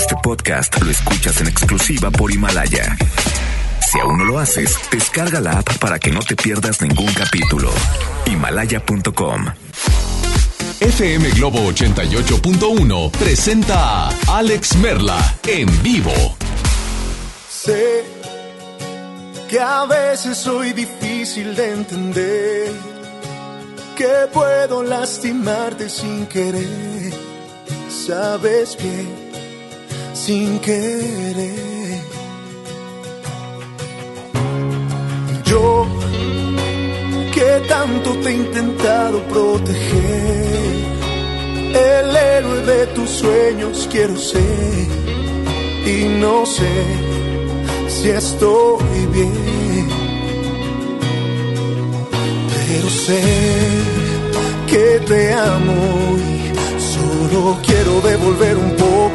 Este podcast lo escuchas en exclusiva por Himalaya. Si aún no lo haces, descarga la app para que no te pierdas ningún capítulo. Himalaya.com. FM Globo 88.1 presenta a Alex Merla en vivo. Sé que a veces soy difícil de entender, que puedo lastimarte sin querer, sabes bien, sin querer. Yo que tanto te he intentado proteger, el héroe de tus sueños quiero ser y no sé si estoy bien. Pero sé que te amo y solo quiero devolver un poco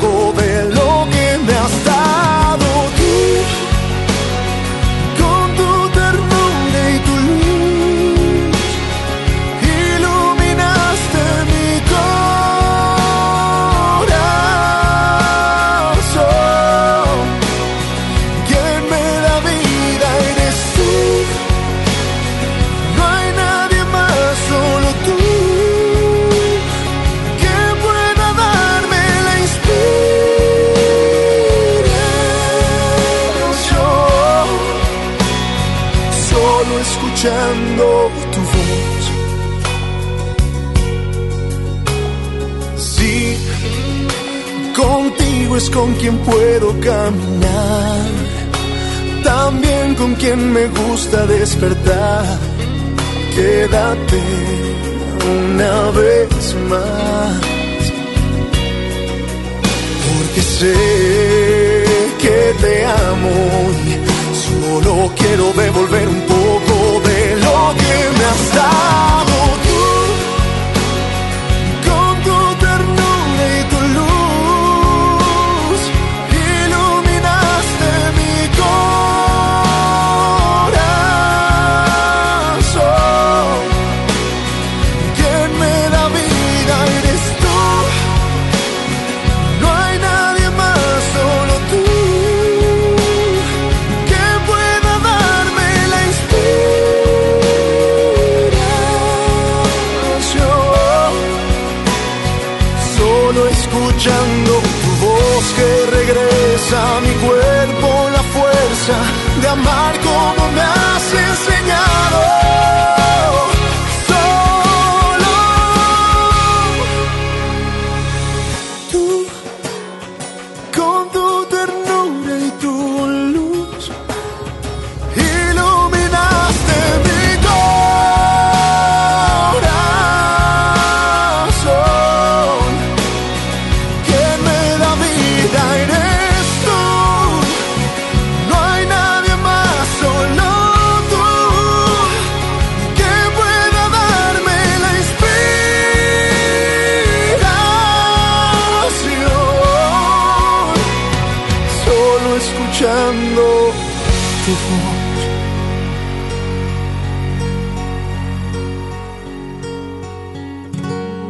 quien puedo caminar también con quien me gusta despertar. Quédate una vez más, porque sé que te amo y solo quiero devolver un poco de lo que me has dado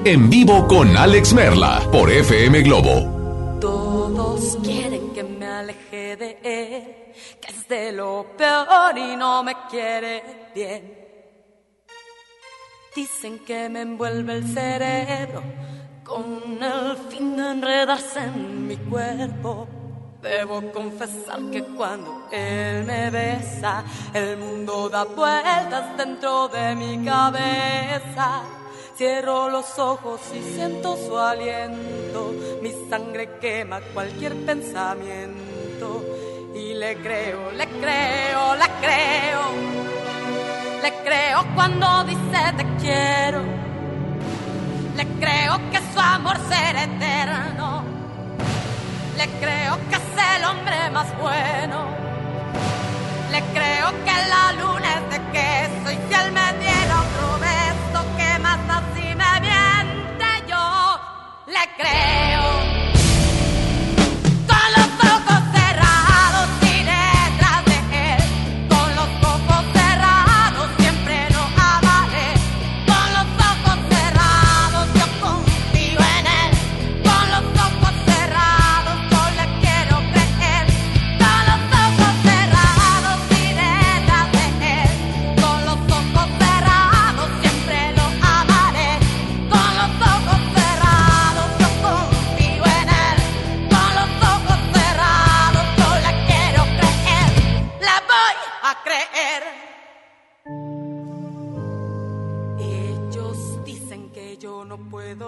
En vivo con Alex Merla por FM Globo. Todos quieren que me aleje de él, que es de lo peor y no me quiere bien. Dicen que me envuelve el cerebro con el fin de enredarse en mi cuerpo. Debo confesar que cuando él me besa, el mundo da vueltas dentro de mi cabeza. Cierro los ojos y siento su aliento, mi sangre quema cualquier pensamiento. Y le creo, le creo, le creo, le creo cuando dice te quiero. Le creo que su amor será eterno. Le creo que es el hombre más bueno. Le creo que la luna es de queso y si él me beso, así me miente yo. Le creo.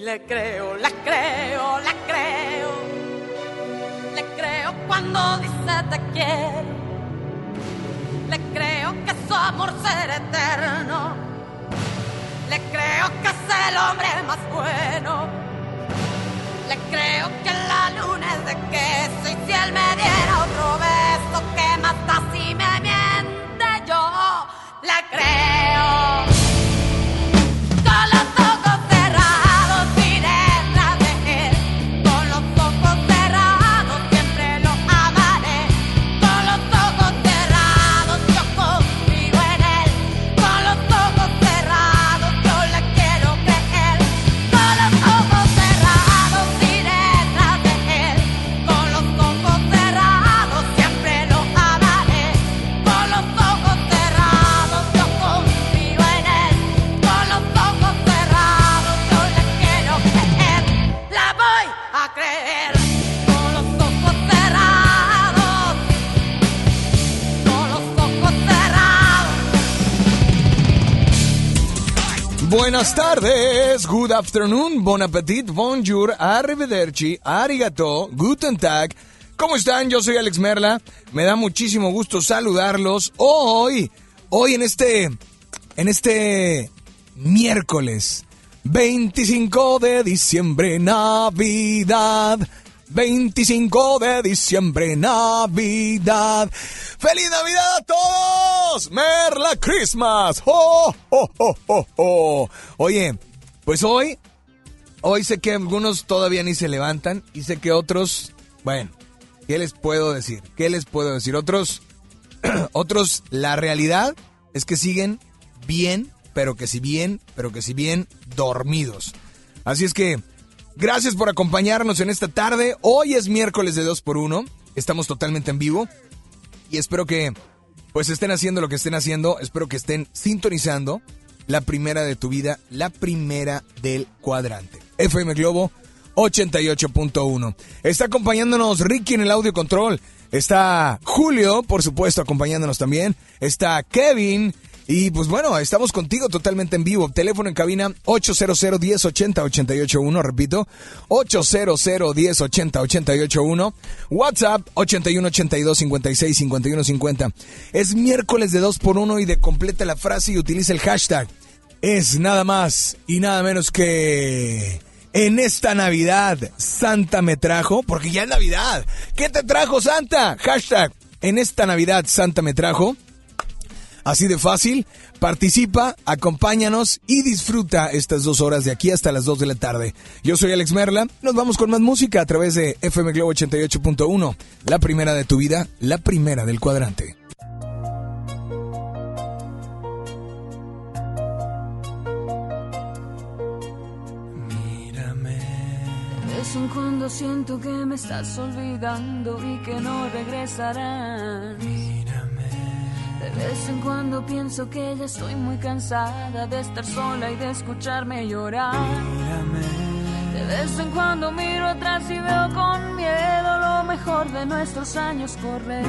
Le creo, la creo, la creo. Le creo cuando dice te quiero. Le creo que su amor será eterno le creo que es el hombre más bueno. Le creo que la luna es de queso y si él me diera otro beso que mata si me miente yo, le creo. Buenas tardes, good afternoon, bon appetit, bonjour, arrivederci, arigato, guten tag. ¿Cómo están? Yo soy Alex Merla. Me da muchísimo gusto saludarlos hoy, hoy en este, en este miércoles 25 de diciembre, Navidad. 25 de diciembre, Navidad. ¡Feliz Navidad a todos! ¡Merla Christmas! ¡Oh, oh, oh, oh, oh! Oye, pues hoy, hoy sé que algunos todavía ni se levantan y sé que otros, bueno, ¿qué les puedo decir? ¿Qué les puedo decir? Otros, otros, la realidad es que siguen bien, pero que si bien, pero que si bien dormidos. Así es que Gracias por acompañarnos en esta tarde. Hoy es miércoles de 2 por 1 Estamos totalmente en vivo. Y espero que pues estén haciendo lo que estén haciendo. Espero que estén sintonizando la primera de tu vida, la primera del cuadrante. FM Globo 88.1. Está acompañándonos Ricky en el audio control. Está Julio, por supuesto, acompañándonos también. Está Kevin y pues bueno, estamos contigo totalmente en vivo. Teléfono en cabina 800 1080 881, repito, 800 1080 881. WhatsApp 81 82 56 51 50. Es miércoles de 2 por 1 y de completa la frase y utiliza el hashtag. Es nada más y nada menos que en esta Navidad Santa me trajo, porque ya es Navidad. ¿Qué te trajo Santa? Hashtag en esta Navidad Santa me trajo Así de fácil, participa, acompáñanos y disfruta estas dos horas de aquí hasta las 2 de la tarde. Yo soy Alex Merla, nos vamos con más música a través de FM Globo 88.1, la primera de tu vida, la primera del cuadrante. Mírame. De vez en cuando siento que me estás olvidando y que no regresarás. De vez en cuando pienso que ya estoy muy cansada de estar sola y de escucharme llorar. De vez en cuando miro atrás y veo con miedo lo mejor de nuestros años correr.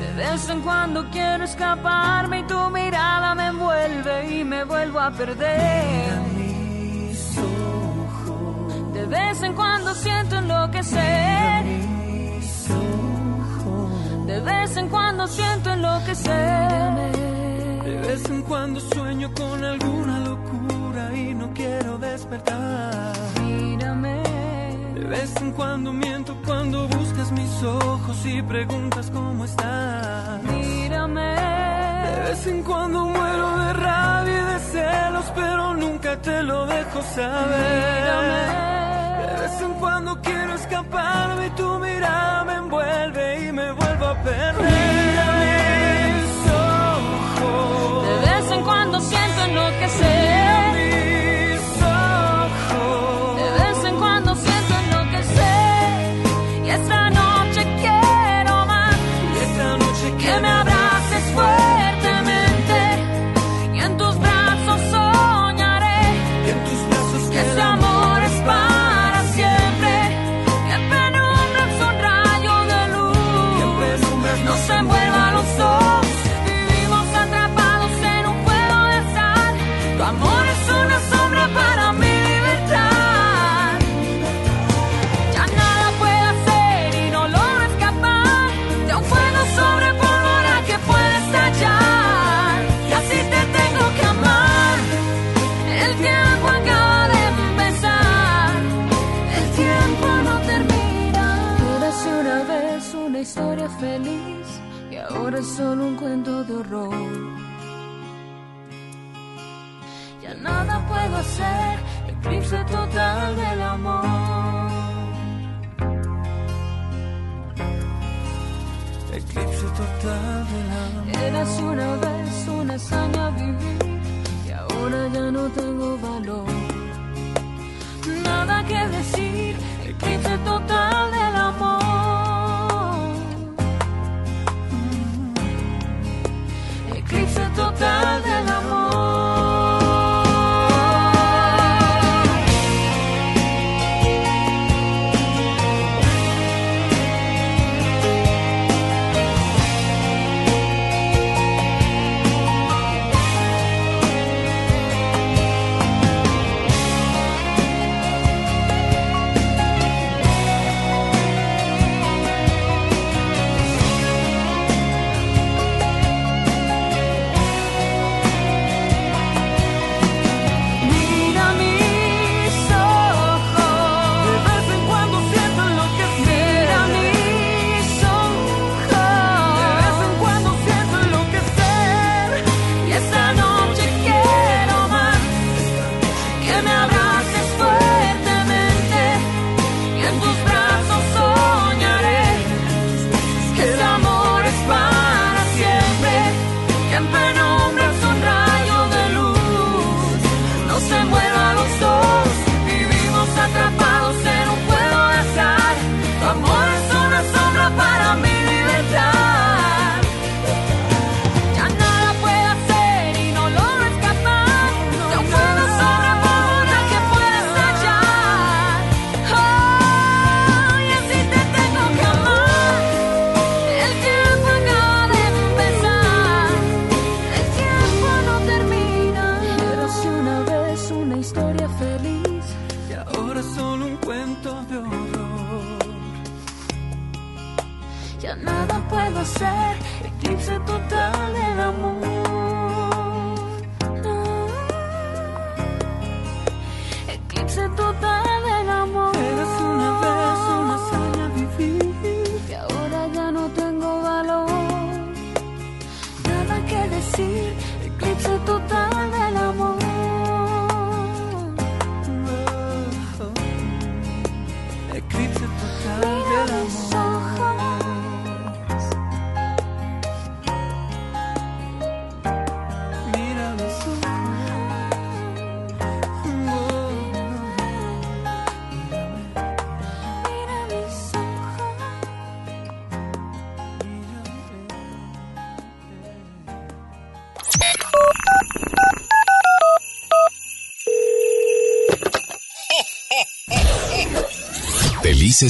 De vez en cuando quiero escaparme y tu mirada me envuelve y me vuelvo a perder. De vez en cuando siento enloquecer de vez en cuando siento enloquecer. De vez en cuando sueño con alguna locura y no quiero despertar. Mírame. De vez en cuando miento cuando buscas mis ojos y preguntas cómo estás. Mírame. De vez en cuando muero de rabia y de celos, pero nunca te lo dejo saber. Mírame. De vez en cuando quiero escaparme y tu mirada me envuelve y me vuelvo a amor es solo un cuento de horror. Ya nada puedo hacer, eclipse total del amor. Eclipse total del amor. Eras una vez una hazaña vivir y ahora ya no tengo valor. Nada que decir, eclipse total.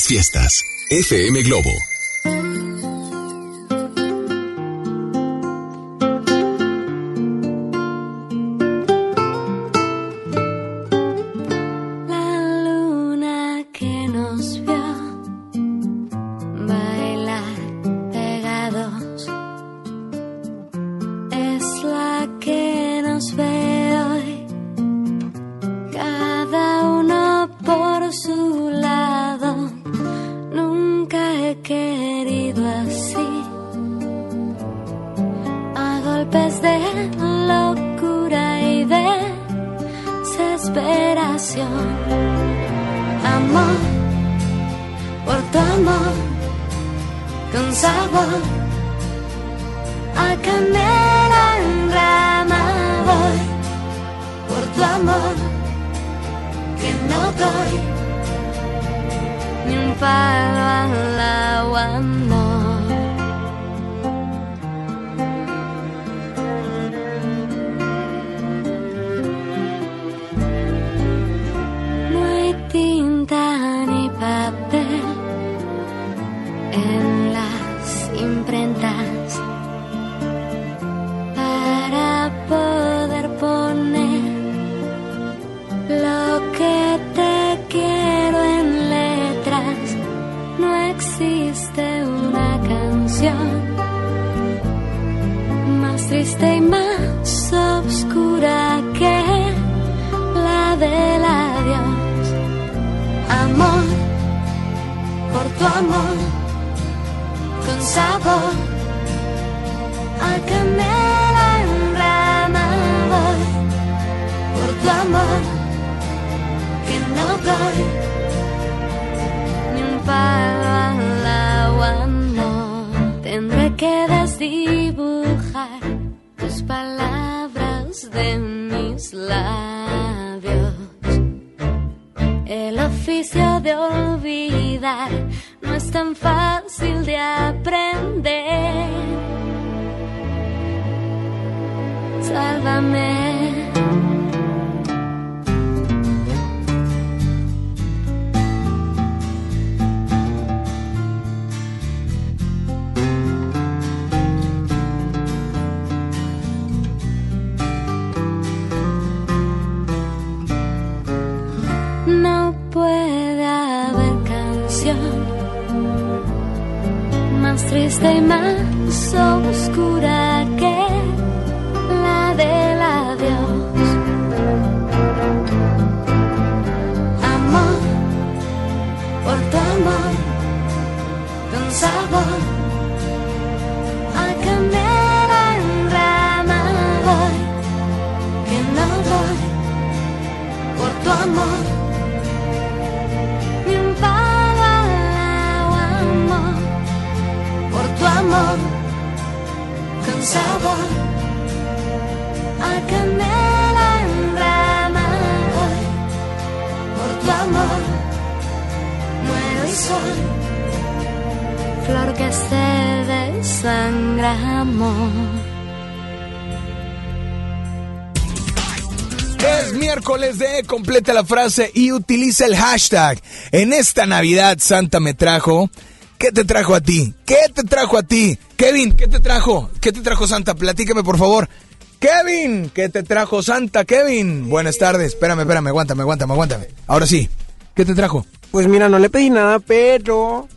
fiestas. FM Globo completa la frase y utiliza el hashtag. En esta Navidad Santa me trajo. ¿Qué te trajo a ti? ¿Qué te trajo a ti? Kevin, ¿qué te trajo? ¿Qué te trajo Santa? Platícame por favor. Kevin, ¿qué te trajo Santa? Kevin, buenas tardes. Espérame, espérame, aguántame, aguántame, aguántame. Ahora sí, ¿qué te trajo? Pues mira, no le pedí nada, pero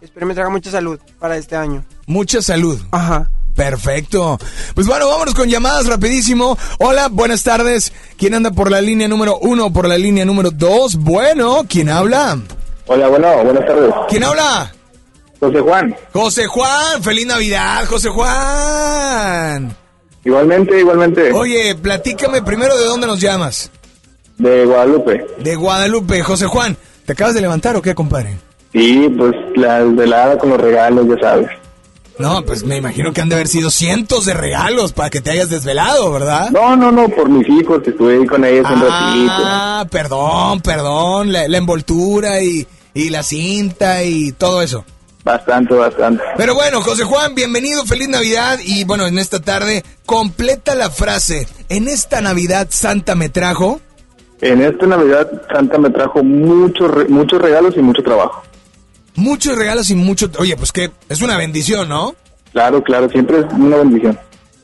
espero me traiga mucha salud para este año. Mucha salud. Ajá. Perfecto. Pues bueno, vámonos con llamadas rapidísimo. Hola, buenas tardes. ¿Quién anda por la línea número uno, por la línea número dos? Bueno, ¿quién habla? Hola, bueno, buenas tardes. ¿Quién habla? José Juan. José Juan, feliz Navidad, José Juan. Igualmente, igualmente. Oye, platícame primero de dónde nos llamas. De Guadalupe. De Guadalupe, José Juan. ¿Te acabas de levantar o qué, compadre? Sí, pues la velada con los regalos, ya sabes. No, pues me imagino que han de haber sido cientos de regalos para que te hayas desvelado, ¿verdad? No, no, no, por mis hijos, que estuve ahí con ellos un ratito. Ah, perdón, perdón, la, la envoltura y, y la cinta y todo eso. Bastante, bastante. Pero bueno, José Juan, bienvenido, feliz Navidad y bueno, en esta tarde completa la frase. En esta Navidad Santa me trajo. En esta Navidad Santa me trajo muchos re- muchos regalos y mucho trabajo. Muchos regalos y mucho... Oye, pues que es una bendición, ¿no? Claro, claro, siempre es una bendición.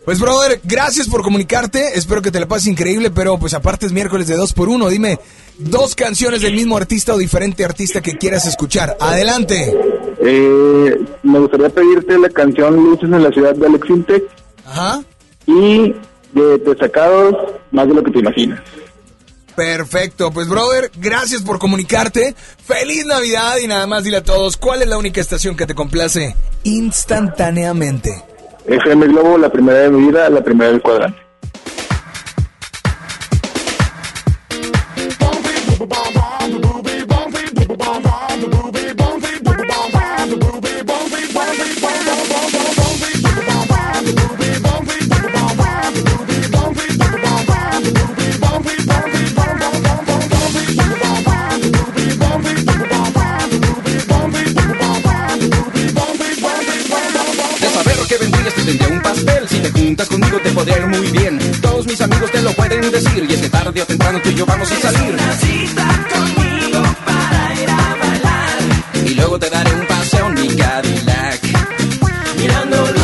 Pues brother, gracias por comunicarte, espero que te la pases increíble, pero pues aparte es miércoles de dos por uno, dime dos canciones del mismo artista o diferente artista que quieras escuchar. Adelante. Eh, me gustaría pedirte la canción Luces en la ciudad de Alex Intec Ajá. y de Destacados, más de lo que te imaginas. Perfecto, pues brother, gracias por comunicarte. Feliz Navidad y nada más dile a todos, ¿cuál es la única estación que te complace instantáneamente? FM Globo, la primera de mi vida, la primera del cuadrante. Tendría un pastel Si te juntas conmigo te podría ir muy bien. Todos mis amigos te lo pueden decir Y es que tarde o temprano tú y yo vamos a salir. Conmigo para ir a bailar. Y luego te daré un paseo en mi Cadillac. Mirando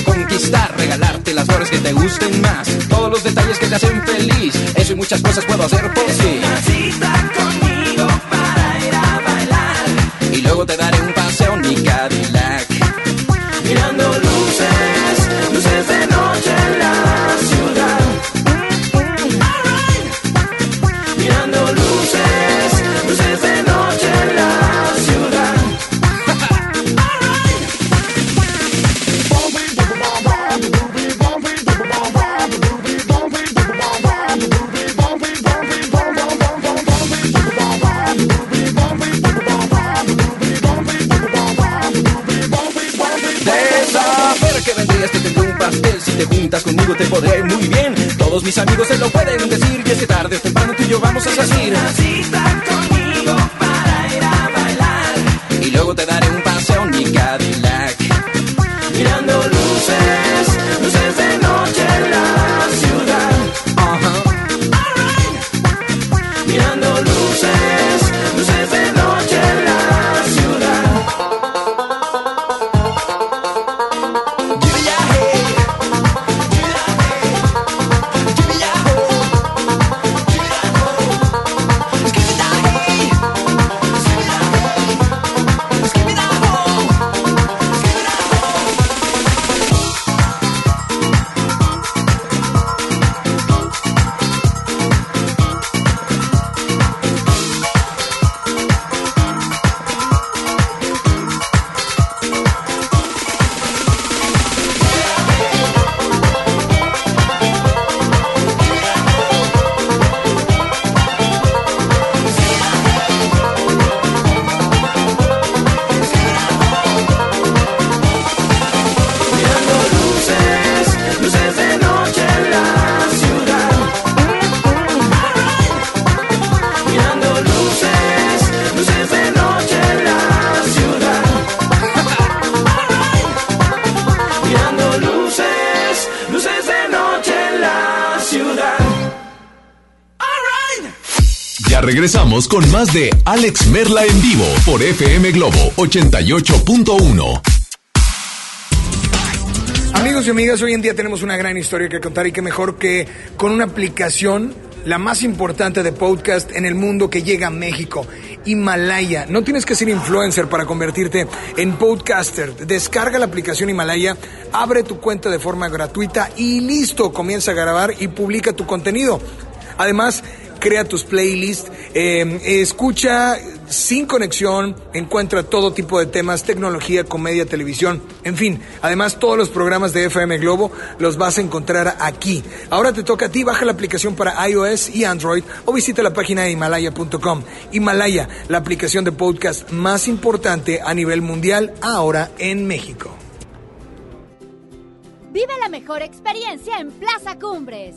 conquistar Regalarte las flores que te gusten más. Todos los detalles que te hacen feliz. Eso y muchas cosas puedo hacer por ti te podré muy bien. Todos mis amigos se lo pueden decir. Y es que tarde o temprano tú y yo vamos a salir. Cita conmigo con más de Alex Merla en vivo por FM Globo 88.1. Amigos y amigas, hoy en día tenemos una gran historia que contar y que mejor que con una aplicación, la más importante de podcast en el mundo que llega a México, Himalaya. No tienes que ser influencer para convertirte en podcaster. Descarga la aplicación Himalaya, abre tu cuenta de forma gratuita y listo, comienza a grabar y publica tu contenido. Además, crea tus playlists, eh, escucha sin conexión, encuentra todo tipo de temas, tecnología, comedia, televisión, en fin. Además, todos los programas de FM Globo los vas a encontrar aquí. Ahora te toca a ti, baja la aplicación para iOS y Android o visita la página de himalaya.com. Himalaya, la aplicación de podcast más importante a nivel mundial ahora en México. Vive la mejor experiencia en Plaza Cumbres.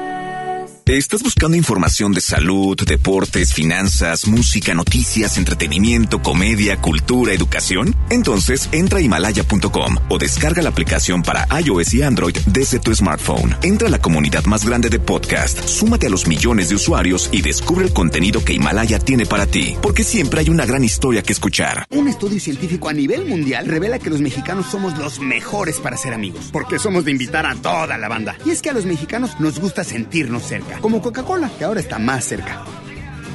¿Estás buscando información de salud, deportes, finanzas, música, noticias, entretenimiento, comedia, cultura, educación? Entonces entra a himalaya.com o descarga la aplicación para iOS y Android desde tu smartphone. Entra a la comunidad más grande de podcast, súmate a los millones de usuarios y descubre el contenido que Himalaya tiene para ti, porque siempre hay una gran historia que escuchar. Un estudio científico a nivel mundial revela que los mexicanos somos los mejores para ser amigos, porque somos de invitar a toda la banda. Y es que a los mexicanos nos gusta sentirnos cerca, como Coca-Cola, que ahora está más cerca.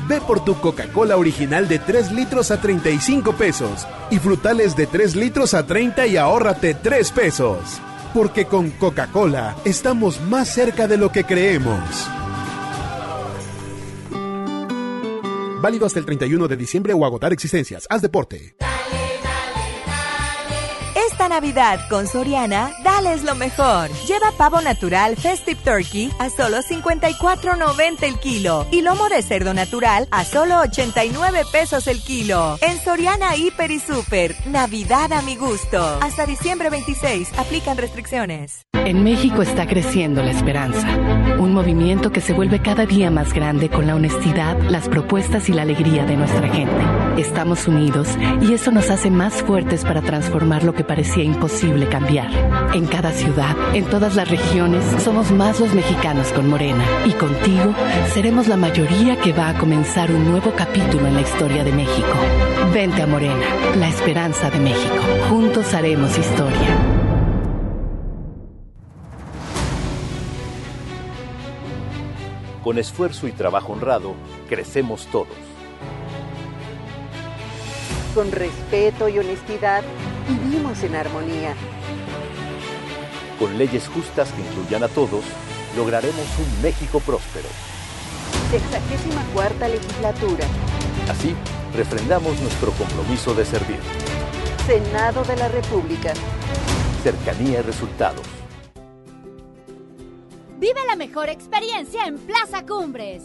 Ve por tu Coca-Cola original de 3 litros a 35 pesos y frutales de 3 litros a 30 y ahórrate 3 pesos. Porque con Coca-Cola estamos más cerca de lo que creemos. Válido hasta el 31 de diciembre o agotar existencias. Haz deporte. Navidad con Soriana, dales lo mejor. Lleva pavo natural Festive Turkey a solo 54.90 el kilo y lomo de cerdo natural a solo 89 pesos el kilo. En Soriana Hiper y Super, Navidad a mi gusto. Hasta diciembre 26, aplican restricciones. En México está creciendo la esperanza, un movimiento que se vuelve cada día más grande con la honestidad, las propuestas y la alegría de nuestra gente. Estamos unidos y eso nos hace más fuertes para transformar lo que parecía imposible cambiar. En cada ciudad, en todas las regiones, somos más los mexicanos con Morena y contigo seremos la mayoría que va a comenzar un nuevo capítulo en la historia de México. Vente a Morena, la esperanza de México. Juntos haremos historia. Con esfuerzo y trabajo honrado, crecemos todos. Con respeto y honestidad, vivimos en armonía. Con leyes justas que incluyan a todos, lograremos un México próspero. Sexagésima cuarta legislatura. Así, refrendamos nuestro compromiso de servir. Senado de la República. Cercanía y resultados. Vive la mejor experiencia en Plaza Cumbres.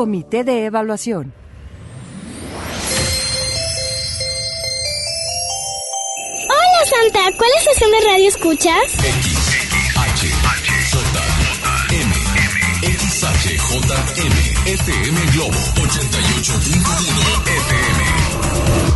Comité de Evaluación. Hola Santa, ¿cuál estación de radio escuchas? XHJM, FM Globo 88.1 FM.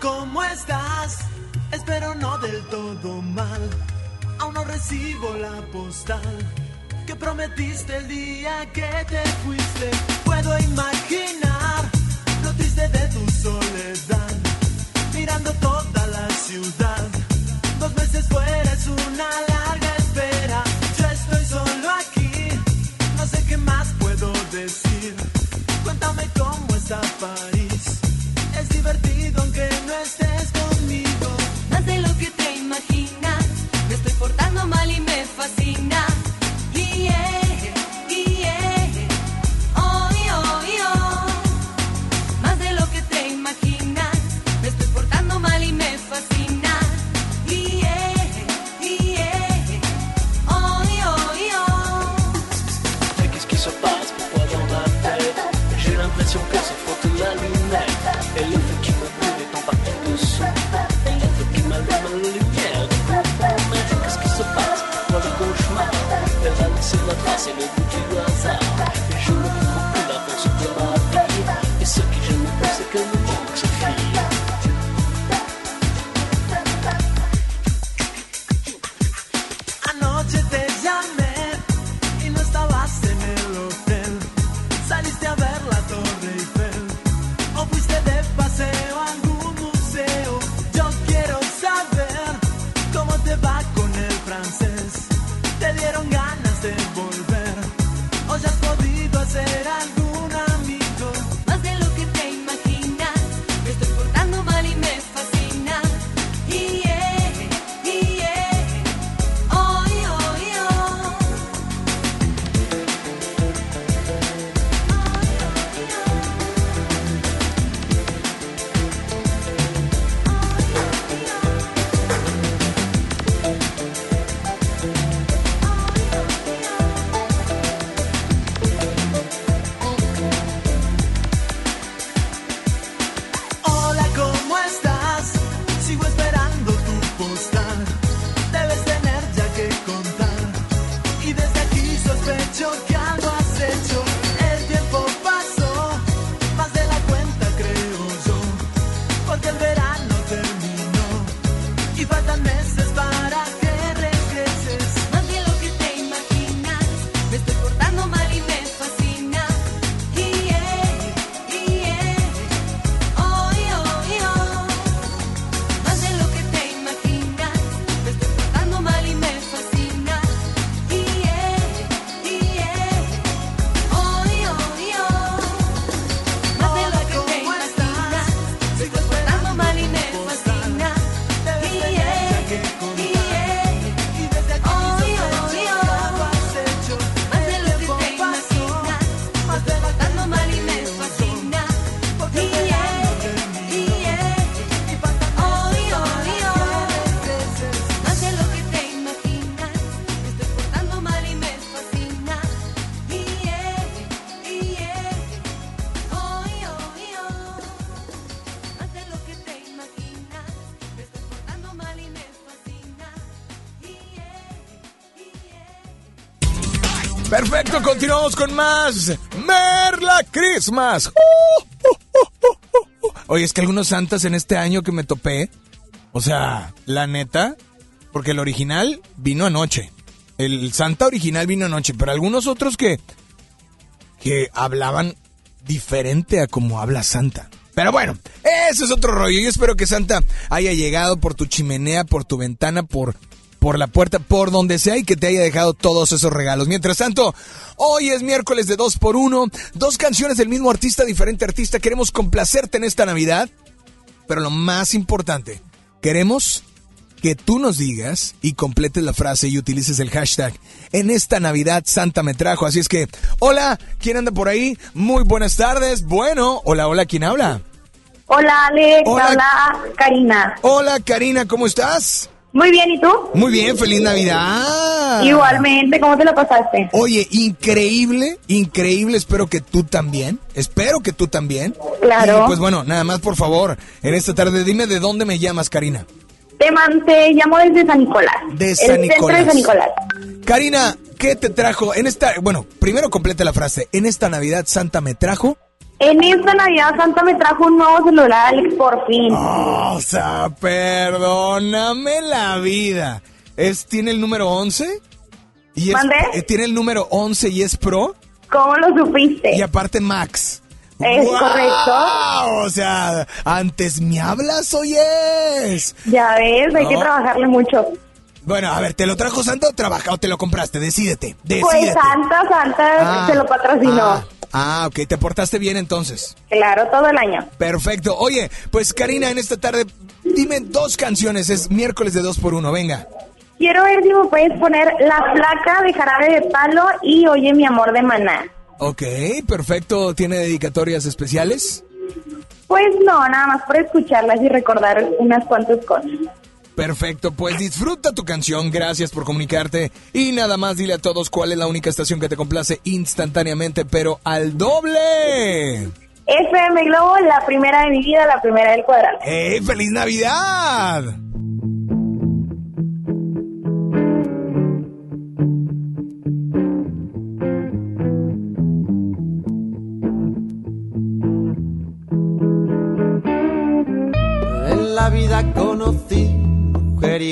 ¿Cómo estás? Espero no del todo mal. Aún no recibo la postal que prometiste el día que te fuiste. Puedo imaginar lo triste de tu soledad, mirando toda la ciudad. Dos meses fuera es una larga espera. Yo estoy solo aquí, no sé qué más puedo decir. Cuéntame cómo está París. Divertido aunque no estés conmigo. Más de lo que te imaginas, Laissé la trace et le goût du continuamos con más Merla Christmas. Uh, uh, uh. Oye, es que algunos santas en este año que me topé, o sea, la neta, porque el original vino anoche. El santa original vino anoche, pero algunos otros que que hablaban diferente a como habla Santa. Pero bueno, eso es otro rollo. Yo espero que Santa haya llegado por tu chimenea, por tu ventana, por, por la puerta, por donde sea y que te haya dejado todos esos regalos. Mientras tanto, hoy es miércoles de 2 por 1 dos canciones del mismo artista, diferente artista. Queremos complacerte en esta Navidad, pero lo más importante, queremos que tú nos digas y completes la frase y utilices el hashtag. En esta Navidad Santa me trajo. Así es que, hola, ¿quién anda por ahí? Muy buenas tardes. Bueno, hola, hola, ¿quién habla? Hola, Alex. Hola. Habla Karina. Hola, Karina, ¿cómo estás? Muy bien, ¿y tú? Muy bien, feliz Navidad. Igualmente, ¿cómo te lo pasaste? Oye, increíble, increíble, espero que tú también, espero que tú también. Claro. Y pues bueno, nada más por favor, en esta tarde dime de dónde me llamas, Karina. Te, man- te llamo desde San Nicolás. De El San centro Nicolás. de San Nicolás. Karina, ¿qué te trajo en esta, bueno, primero complete la frase, en esta Navidad Santa me trajo? En esta Navidad Santa me trajo un nuevo celular, Alex, por fin. O sea, perdóname la vida. ¿Es, ¿Tiene el número 11? Y es, ¿Mande? eh, ¿Tiene el número 11 y es Pro? ¿Cómo lo supiste? Y aparte Max. Es correcto. O sea, antes me hablas, oyes. Ya ves, hay que trabajarle mucho. Bueno, a ver, ¿te lo trajo Santa o trabaja o te lo compraste? Decídete, Pues. Santa, Santa Ah, se lo patrocinó. Ah, ah, ok, te portaste bien entonces. Claro, todo el año. Perfecto. Oye, pues Karina, en esta tarde, dime dos canciones. Es miércoles de dos por uno, venga. Quiero ver si me puedes poner La Flaca de Jarabe de Palo y Oye mi amor de Maná. Ok, perfecto. ¿Tiene dedicatorias especiales? Pues no, nada más por escucharlas y recordar unas cuantas cosas. Perfecto, pues disfruta tu canción, gracias por comunicarte y nada más dile a todos cuál es la única estación que te complace instantáneamente, pero al doble. FM Globo, la primera de mi vida, la primera del cuadrado. ¡Ey, feliz Navidad!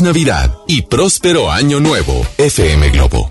Navidad y próspero año nuevo, FM Globo.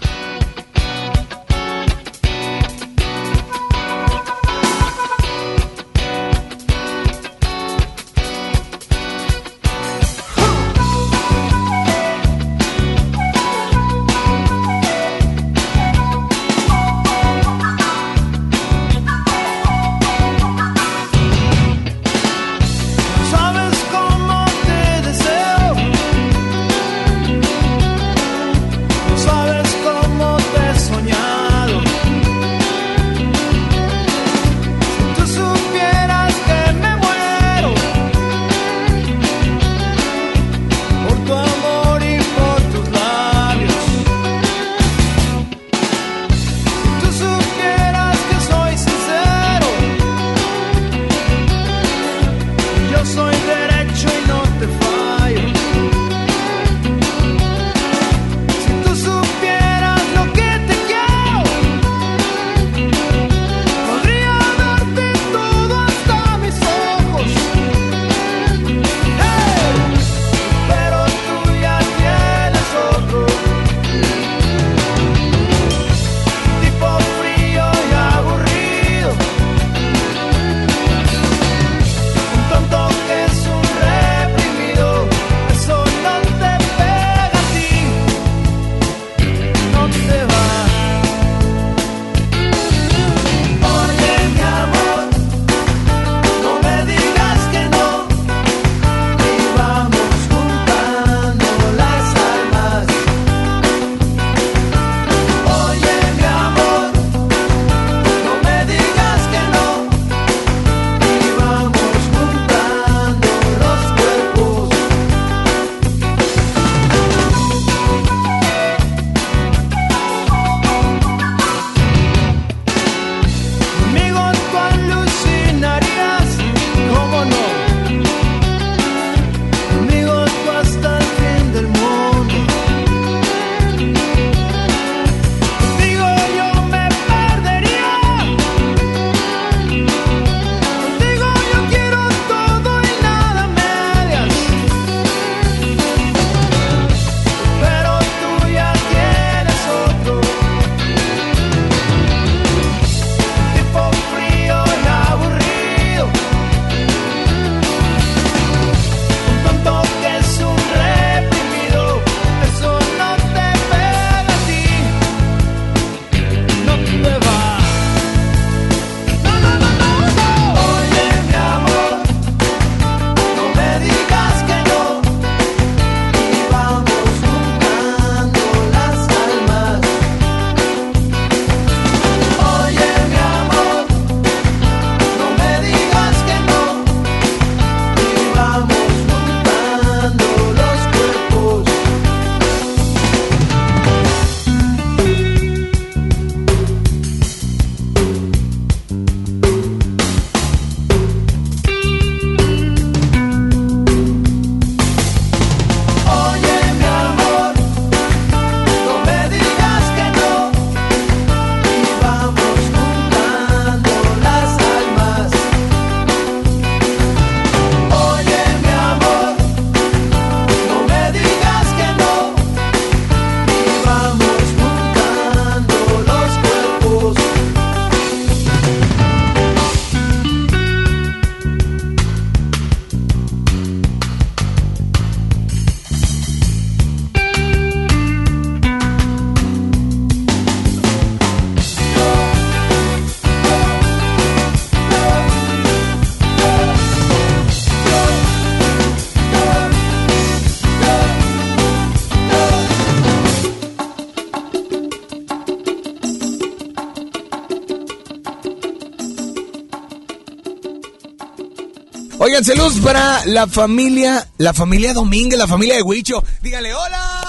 Oigan, saludos para la familia, la familia Domínguez, la familia de Huicho. Dígale, hola.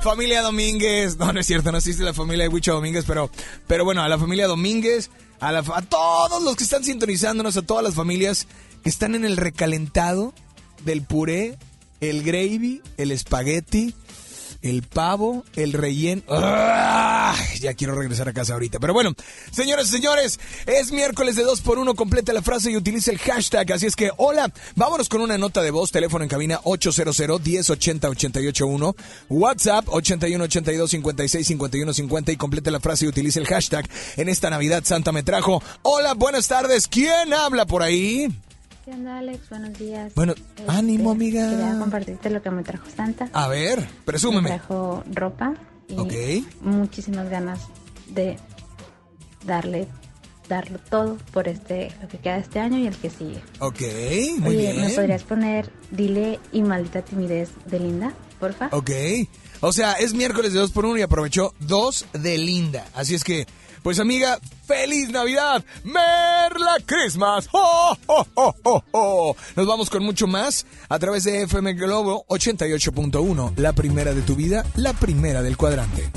Familia Domínguez. No, no es cierto, no existe la familia de Huicho Domínguez, pero, pero bueno, a la familia Domínguez, a, la, a todos los que están sintonizándonos, a todas las familias que están en el recalentado del puré, el gravy, el espagueti, el pavo, el relleno. Ya quiero regresar a casa ahorita. Pero bueno, señores, señores, es miércoles de 2 por 1 Completa la frase y utilice el hashtag. Así es que, hola, vámonos con una nota de voz. Teléfono en cabina 800-1080-881. WhatsApp 8182-565150 y complete la frase y utilice el hashtag. En esta Navidad Santa me trajo. Hola, buenas tardes. ¿Quién habla por ahí? ¿Qué onda, Alex? Buenos días. Bueno, Este, ánimo, amiga. Quería compartirte lo que me trajo Santa. A ver, presúmeme. Me trajo ropa y muchísimas ganas de darle, darlo todo por este, lo que queda de este año y el que sigue. Ok, muy Oye, ¿me bien. podrías poner Dile y maldita timidez de Linda, porfa? Ok. O sea, es miércoles de 2 por 1 y aprovechó dos de Linda. Así es que, pues amiga, ¡Feliz Navidad! ¡Merla Christmas! ¡Oh, oh, oh, oh, oh! Nos vamos con mucho más a través de FM Globo 88.1. La primera de tu vida, la primera del cuadrante.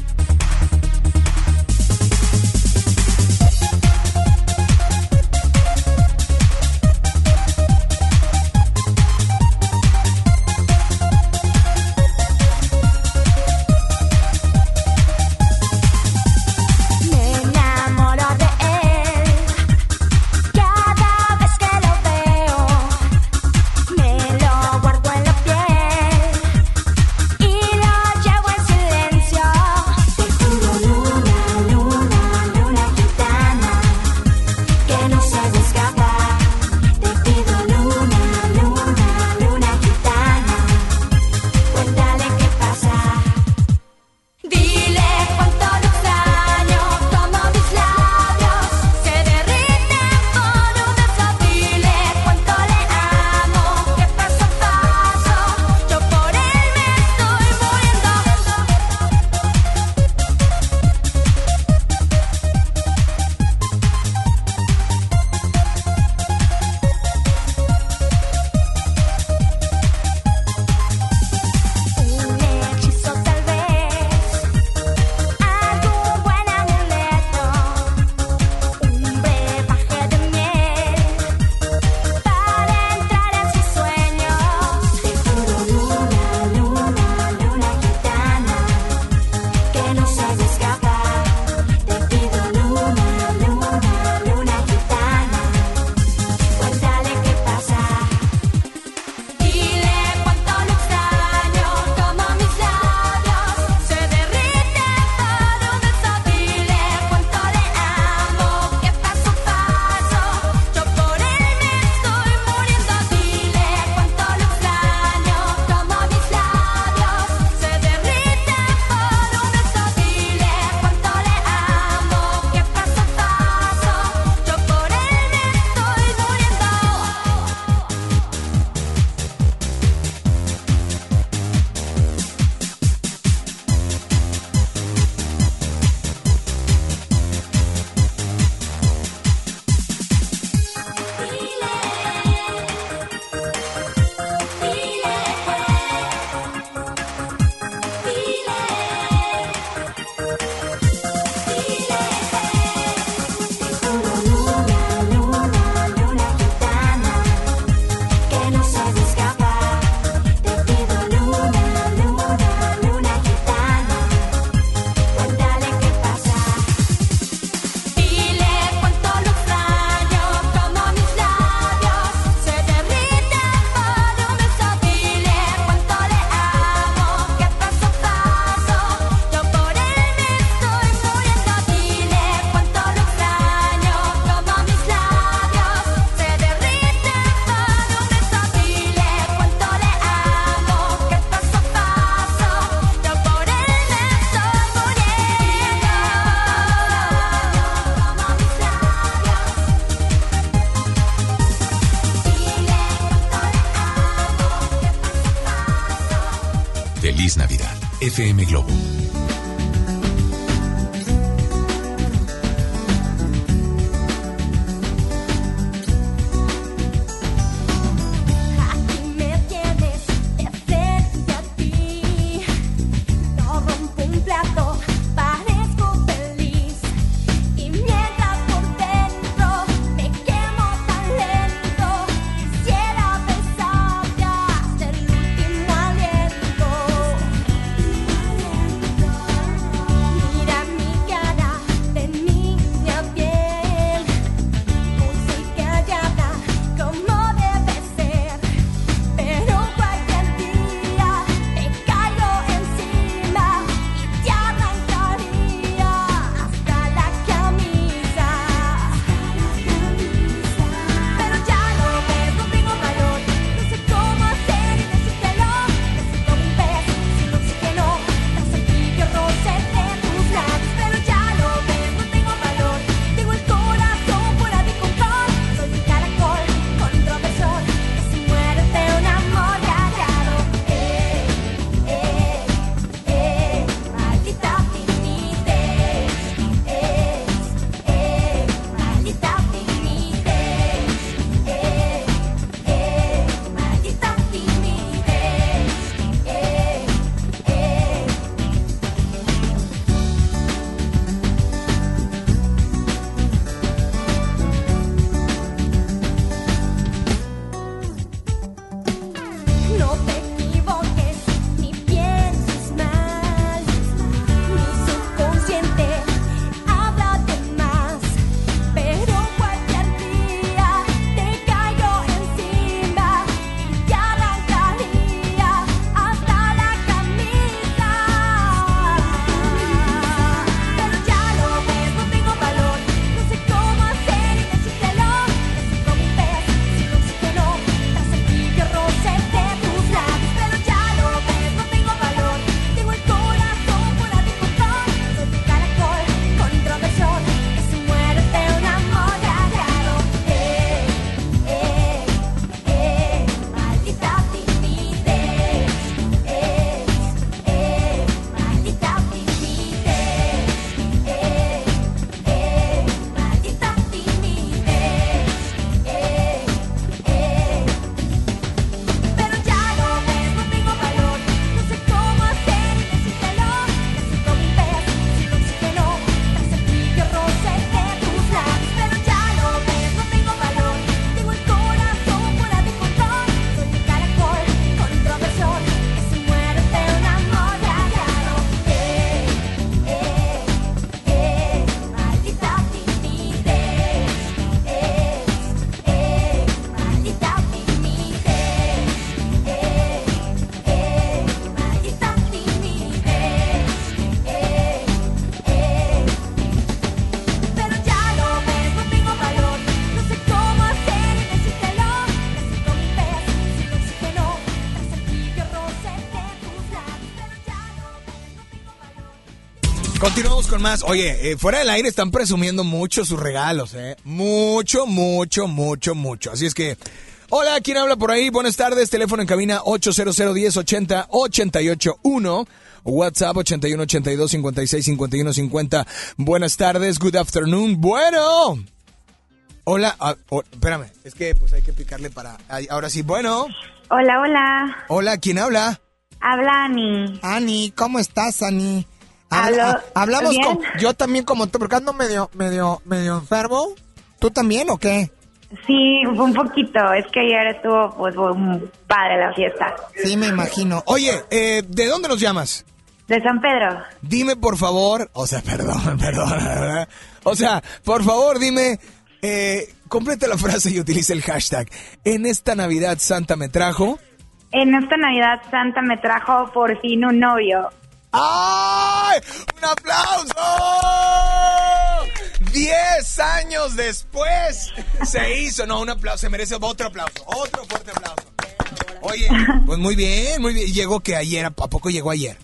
Con más. Oye, eh, fuera del aire están presumiendo mucho sus regalos, ¿eh? Mucho, mucho, mucho, mucho. Así es que, hola, ¿quién habla por ahí? Buenas tardes, teléfono en cabina 800 10 80 881. WhatsApp 81 82 56 51 50. Buenas tardes, good afternoon. Bueno. Hola, ah, oh, espérame, es que pues hay que picarle para... ahora sí, bueno. Hola, hola. Hola, ¿quién habla? Habla Ani. Ani, ¿cómo estás, Ani? Habla- hablamos ¿bien? con... Yo también como tú, porque ando medio, medio, medio enfermo. ¿Tú también o qué? Sí, un poquito. Es que ayer estuvo pues un padre la fiesta. Sí, me imagino. Oye, eh, ¿de dónde nos llamas? De San Pedro. Dime, por favor, o sea, perdón, perdón, ¿verdad? O sea, por favor, dime, eh, completa la frase y utiliza el hashtag. En esta Navidad Santa me trajo. En esta Navidad Santa me trajo por fin un novio. ¡Ay! ¡Un aplauso! ¡Diez años después se hizo! No, un aplauso, se merece otro aplauso, otro fuerte aplauso. Oye, pues muy bien, muy bien. Llegó que ayer, ¿a poco llegó ayer?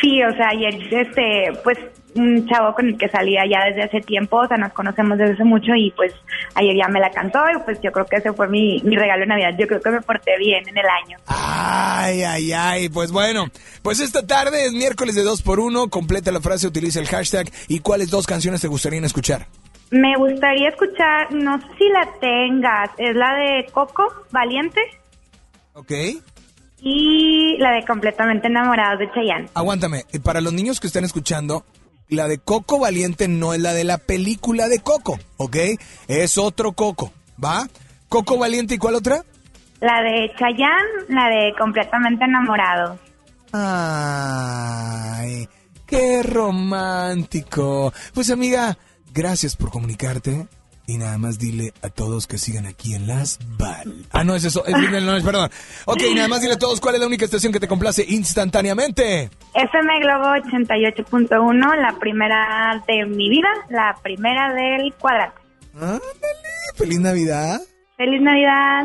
Sí, o sea, ayer, este, pues, un chavo con el que salía ya desde hace tiempo, o sea, nos conocemos desde hace mucho y pues ayer ya me la cantó y pues yo creo que ese fue mi, mi regalo de Navidad. Yo creo que me porté bien en el año. Ay, ay, ay. Pues bueno, pues esta tarde es miércoles de 2 por 1 Completa la frase, utiliza el hashtag. ¿Y cuáles dos canciones te gustaría escuchar? Me gustaría escuchar, no sé si la tengas, es la de Coco, Valiente, ¿Ok? y la de Completamente Enamorados de Chayanne. Aguántame. eh, Para los niños que están escuchando, la de Coco Valiente no es la de la película de Coco, ¿ok? Es otro Coco, ¿va? Coco Valiente y cuál otra? La de Chayanne, la de Completamente Enamorados. Ay, qué romántico. Pues amiga, gracias por comunicarte. Y nada más dile a todos que sigan aquí en Las Val. Ah, no es eso. es- no es, perdón. Ok, nada más dile a todos cuál es la única estación que te complace instantáneamente. FM Globo 88.1, la primera de mi vida, la primera del cuadrante. Ándale, feliz Navidad. ¡Feliz Navidad!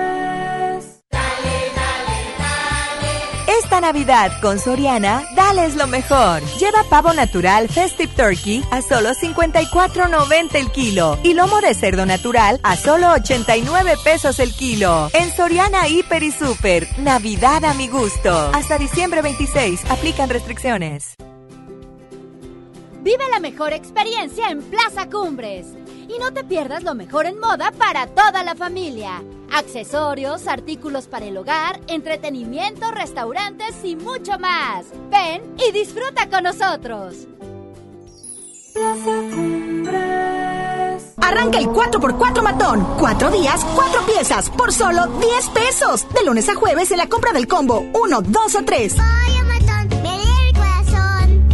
Esta Navidad con Soriana, dales lo mejor. Lleva pavo natural Festive Turkey a solo 54.90 el kilo y lomo de cerdo natural a solo 89 pesos el kilo. En Soriana Hiper y Super, Navidad a mi gusto. Hasta diciembre 26, aplican restricciones. Vive la mejor experiencia en Plaza Cumbres. Y no te pierdas lo mejor en moda para toda la familia. Accesorios, artículos para el hogar, entretenimiento, restaurantes y mucho más. Ven y disfruta con nosotros. Plaza Cumbres. Arranca el 4x4 matón. Cuatro días, cuatro piezas, por solo 10 pesos. De lunes a jueves en la compra del combo 1, 2 o 3.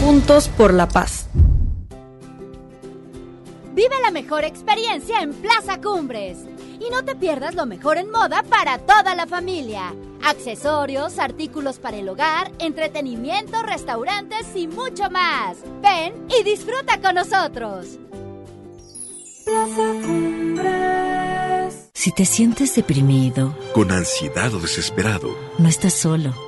Juntos por la paz. Vive la mejor experiencia en Plaza Cumbres. Y no te pierdas lo mejor en moda para toda la familia. Accesorios, artículos para el hogar, entretenimiento, restaurantes y mucho más. Ven y disfruta con nosotros. Plaza Cumbres. Si te sientes deprimido, Con ansiedad o desesperado, no estás solo.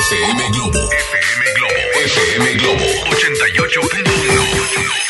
FM Globo. FM Globo. FM Globo 88.1.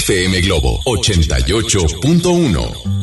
FM Globo 88.1.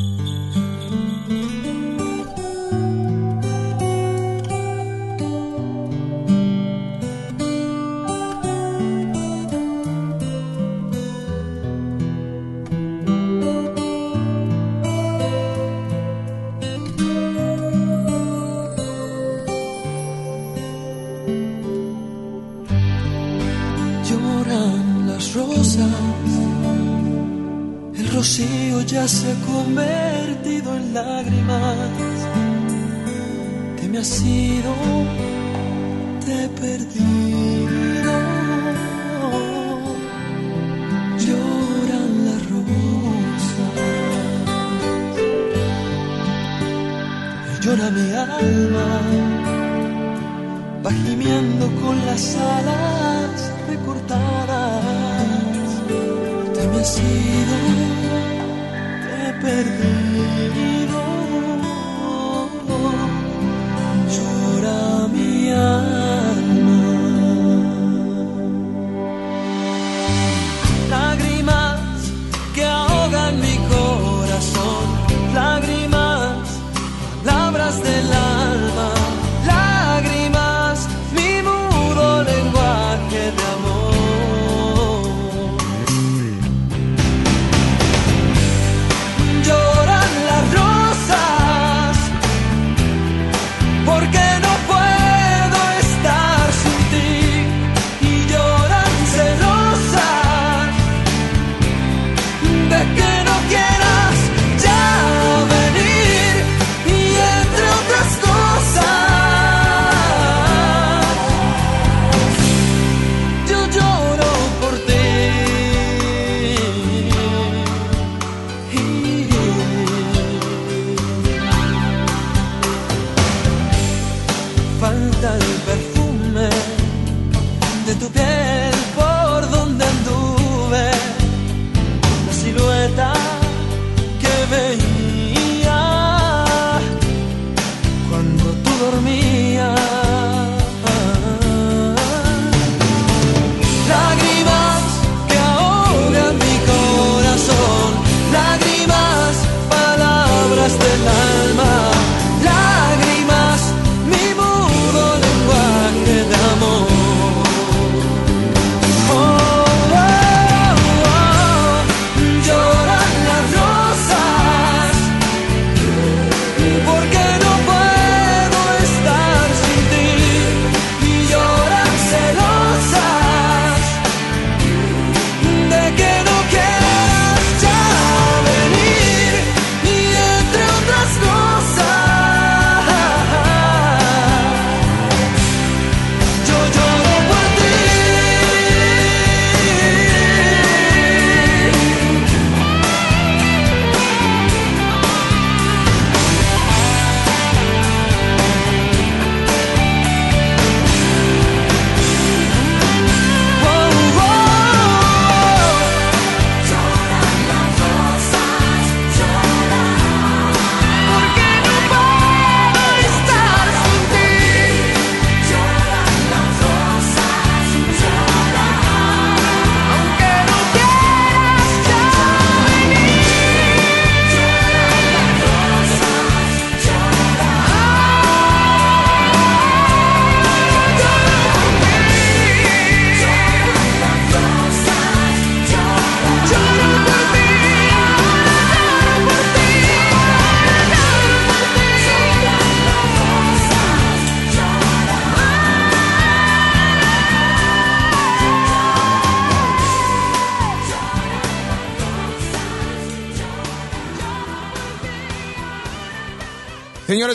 la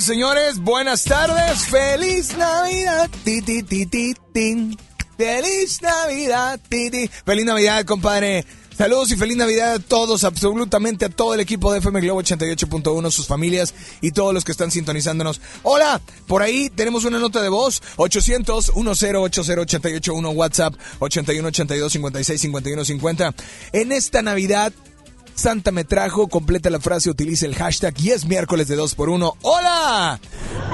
Señores, buenas tardes. Feliz Navidad. Ti, ti, ti, ti, tin. Feliz Navidad. Ti, ti. Feliz Navidad, compadre. Saludos y feliz Navidad a todos, absolutamente a todo el equipo de FM Globo 88.1, sus familias y todos los que están sintonizándonos. Hola, por ahí tenemos una nota de voz, 800-1080-881 WhatsApp, 8182-565150. En esta Navidad, Santa me trajo, completa la frase, utiliza el hashtag y es miércoles de 2 por 1 ¡Hola!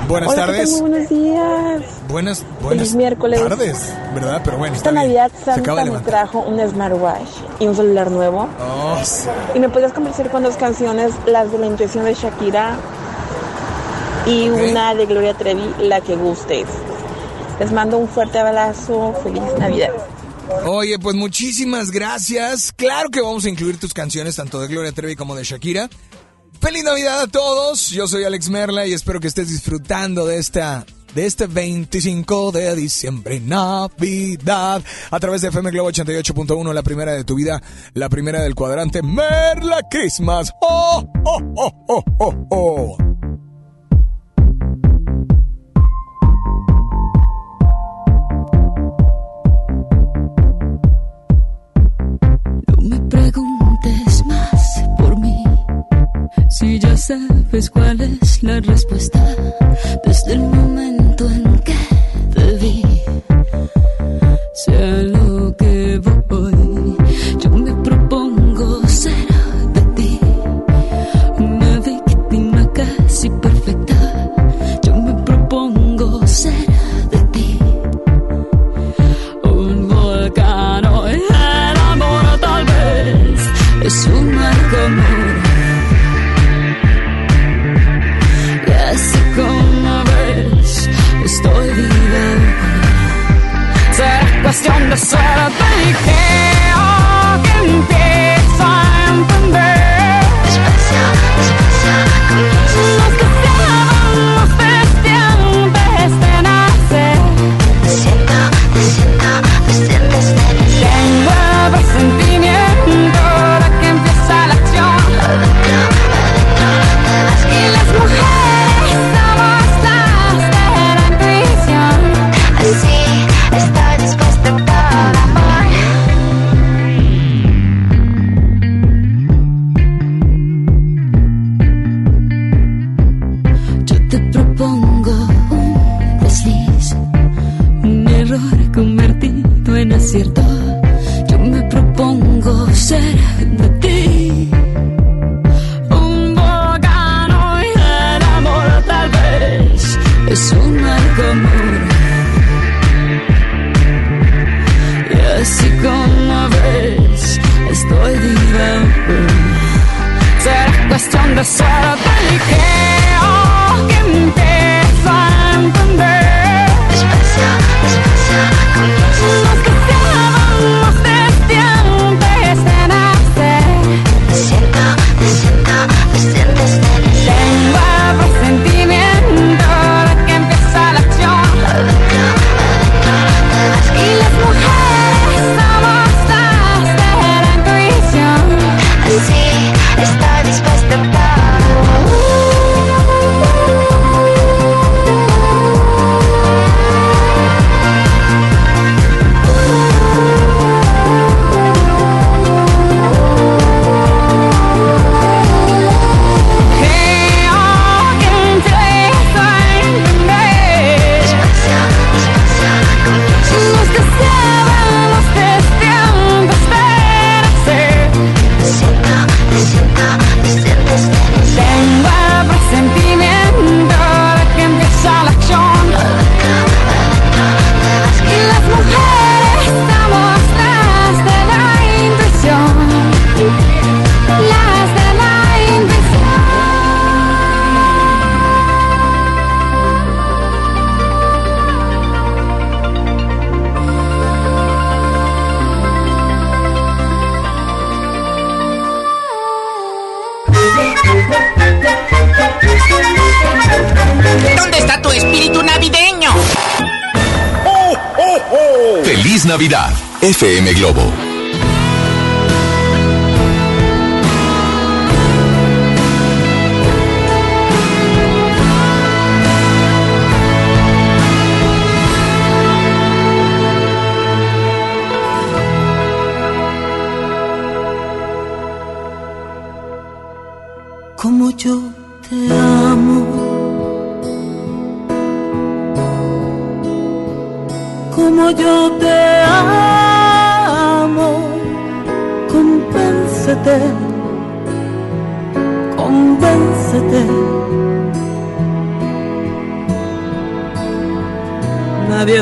Buenas tardes. Muy buenos días. Buenas, buenas Feliz miércoles. tardes, ¿verdad? Pero bueno, Esta está bien. Navidad Se acaba Santa de me trajo un smartwatch y un celular nuevo. Oh, sí. Y me podías complacer con dos canciones, las de la intuición de Shakira y una de Gloria Trevi, la que gustes. Les mando un fuerte abrazo, feliz Navidad. Oye, pues muchísimas gracias. Claro que vamos a incluir tus canciones, tanto de Gloria Trevi como de Shakira. Feliz Navidad a todos. Yo soy Alex Merla y espero que estés disfrutando de esta de este 25 de diciembre, Navidad, a través de FM Globo 88.1, la primera de tu vida, la primera del cuadrante, Merla Christmas. ¡Oh, oh, oh, oh, oh, oh! Si ya sabes cuál es la respuesta desde el momento en que te vi. Sea lo que voy,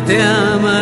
te amará,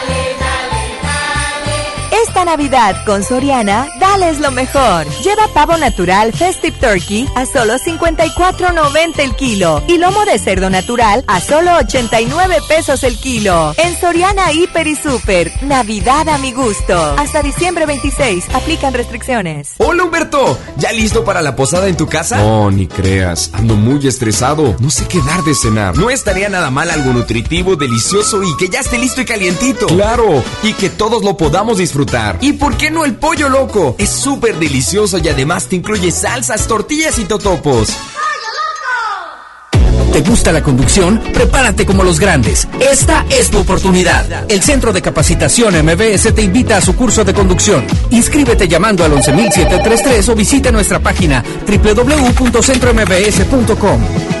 Dale. Esta Navidad con Soriana, dales lo mejor. Lleva pavo natural Festive Turkey a solo 54.90 el kilo y lomo de cerdo natural a solo 89 pesos el kilo. En Soriana Hiper y Super, Navidad a mi gusto. Hasta diciembre 26, aplican restricciones. Hola Humberto, ¿ya listo para la posada en tu casa? No, ni creas, ando muy estresado. No sé qué dar de cenar. No estaría nada mal algo nutritivo, delicioso y que ya esté listo y calientito. Claro, y que todos lo podamos disfrutar. ¿Y por qué no el pollo loco? Es súper delicioso y además te incluye salsas, tortillas y totopos. ¿Te gusta la conducción? Prepárate como los grandes. Esta es tu oportunidad. El Centro de Capacitación MBS te invita a su curso de conducción. Inscríbete llamando al 11733 o visita nuestra página www.centrombs.com.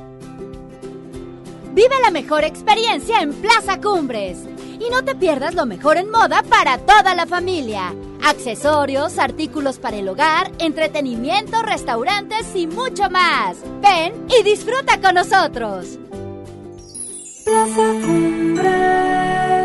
Vive la mejor experiencia en Plaza Cumbres. Y no te pierdas lo mejor en moda para toda la familia. Accesorios, artículos para el hogar, entretenimiento, restaurantes y mucho más. Ven y disfruta con nosotros. Plaza Cumbres.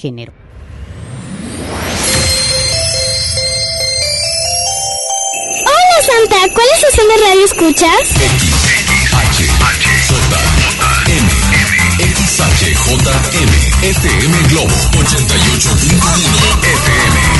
Género. Hola Santa, ¿cuál estación de radio escuchas? XHJM, FM Globo 88.1 FM.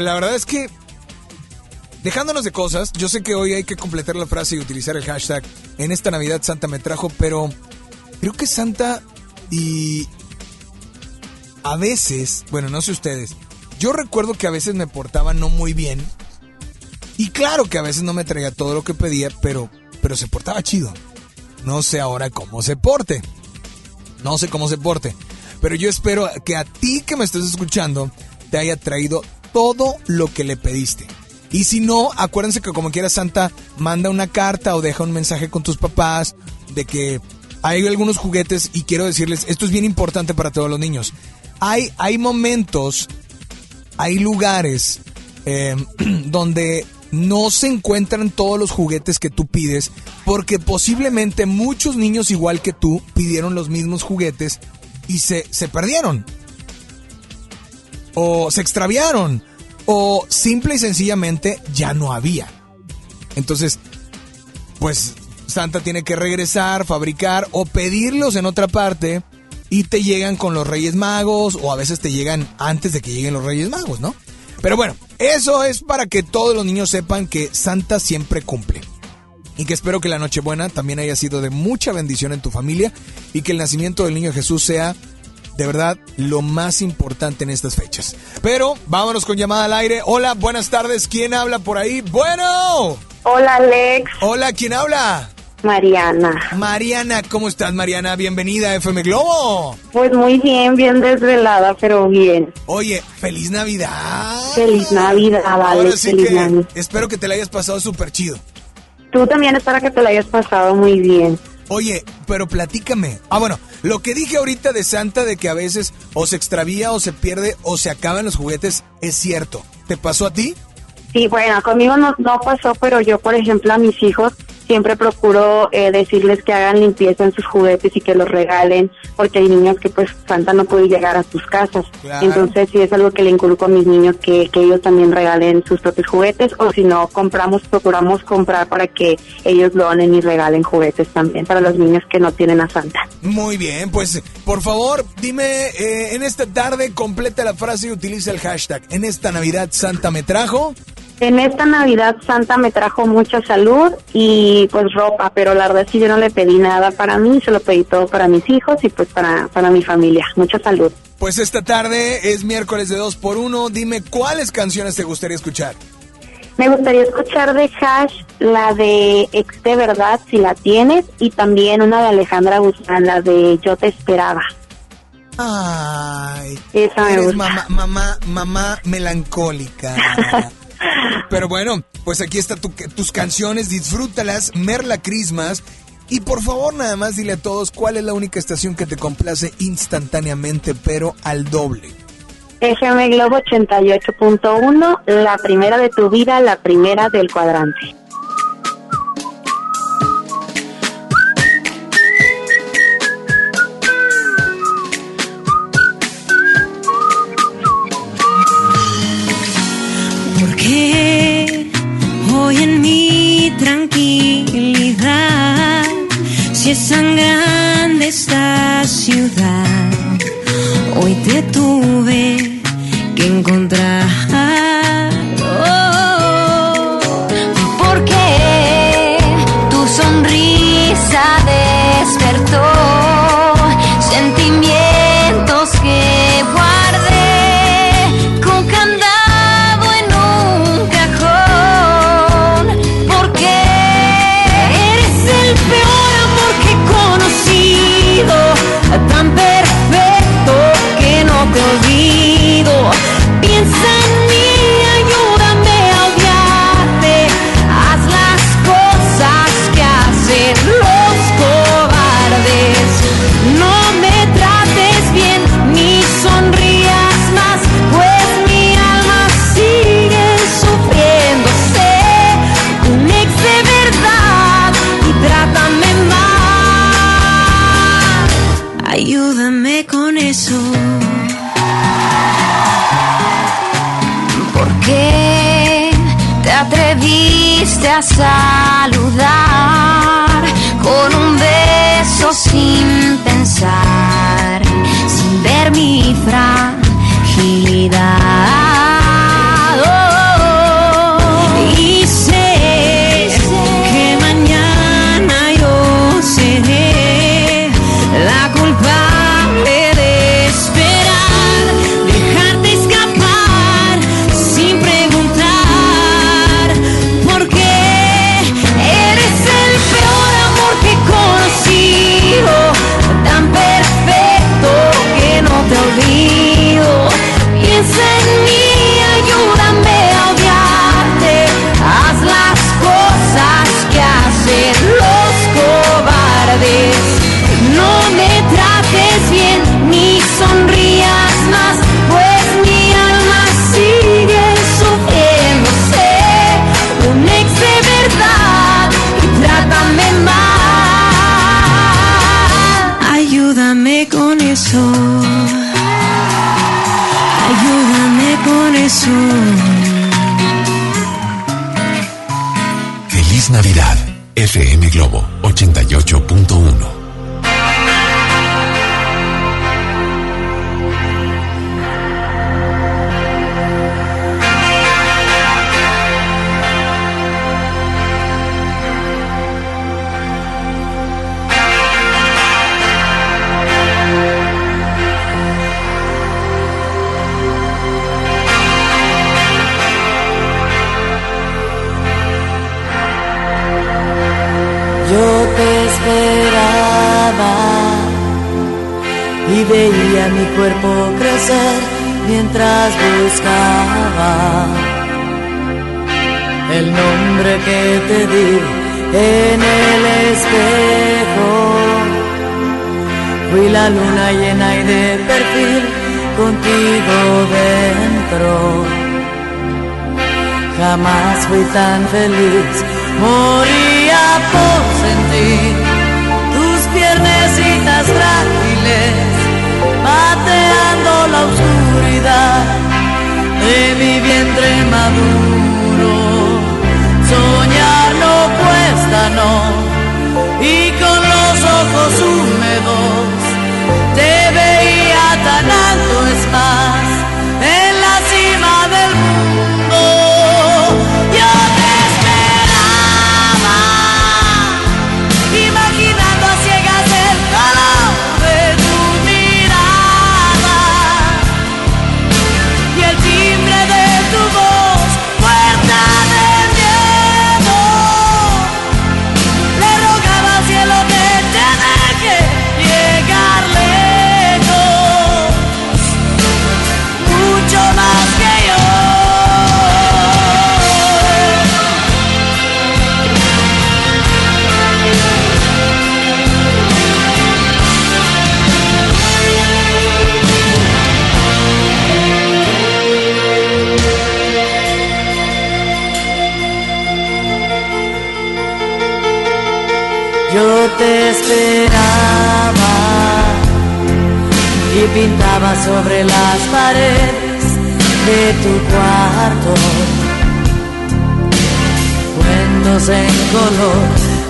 La verdad es que dejándonos de cosas, yo sé que hoy hay que completar la frase y utilizar el hashtag en esta Navidad Santa me trajo, pero creo que Santa y a veces, bueno, no sé ustedes, yo recuerdo que a veces me portaba no muy bien y claro que a veces no me traía todo lo que pedía, pero pero se portaba chido. No sé ahora cómo se porte. No sé cómo se porte. Pero yo espero que a ti que me estés escuchando te haya traído todo lo que le pediste. Y si no, acuérdense que como quiera Santa manda una carta o deja un mensaje con tus papás de que hay algunos juguetes y quiero decirles, esto es bien importante para todos los niños. Hay, hay momentos, hay lugares eh, donde no se encuentran todos los juguetes que tú pides porque posiblemente muchos niños igual que tú pidieron los mismos juguetes y se, se perdieron. O se extraviaron. O simple y sencillamente ya no había. Entonces, pues Santa tiene que regresar, fabricar o pedirlos en otra parte y te llegan con los Reyes Magos o a veces te llegan antes de que lleguen los Reyes Magos, ¿no? Pero bueno, eso es para que todos los niños sepan que Santa siempre cumple. Y que espero que la Nochebuena también haya sido de mucha bendición en tu familia y que el nacimiento del niño Jesús sea de verdad lo más importante en estas fechas. Pero vámonos con llamada al aire. Hola, buenas tardes. ¿Quién habla por ahí? Bueno. Hola, Alex. Hola, ¿quién habla? Mariana. Mariana, ¿cómo estás, Mariana? Bienvenida a FM Globo. Pues muy bien, bien desvelada, pero bien. Oye, feliz Navidad. Feliz Navidad, Ahora Alex. sí feliz que Navidad. espero que te la hayas pasado súper chido. Tú también espero que te la hayas pasado muy bien. Oye, pero platícame. Ah, bueno, lo que dije ahorita de Santa de que a veces o se extravía o se pierde o se acaban los juguetes es cierto. ¿Te pasó a ti? Sí, bueno, conmigo no, no pasó, pero yo, por ejemplo, a mis hijos siempre procuro eh, decirles que hagan limpieza en sus juguetes y que los regalen, porque hay niños que pues Santa no puede llegar a sus casas. Claro. Entonces sí es algo que le inculco a mis niños, que, que ellos también regalen sus propios juguetes, o si no, compramos, procuramos comprar para que ellos donen y regalen juguetes también para los niños que no tienen a Santa. Muy bien, pues por favor, dime eh, en esta tarde completa la frase y utiliza el hashtag. En esta Navidad Santa me trajo. En esta Navidad Santa me trajo mucha salud y pues ropa, pero la verdad es que yo no le pedí nada para mí, se lo pedí todo para mis hijos y pues para, para mi familia. Mucha salud. Pues esta tarde es miércoles de 2 por 1 Dime cuáles canciones te gustaría escuchar. Me gustaría escuchar de Hash la de Ex de Verdad, si la tienes, y también una de Alejandra Guzmán, la de Yo te esperaba. Ay, Esa me eres gusta. mamá, mamá, mamá melancólica. Pero bueno, pues aquí están tus canciones, disfrútalas, Merla Christmas. Y por favor, nada más dile a todos cuál es la única estación que te complace instantáneamente, pero al doble. FM Globo 88.1, la primera de tu vida, la primera del cuadrante. Si es tan grande esta ciudad, hoy te tuve mientras buscaba el nombre que te di en el espejo. Fui la luna llena y de perfil contigo dentro. Jamás fui tan feliz, moría por sentir de mi vientre maduro. Soñar no cuesta, no, y con los ojos te esperaba. Y pintaba sobre las paredes de tu cuarto. Cuentos en color,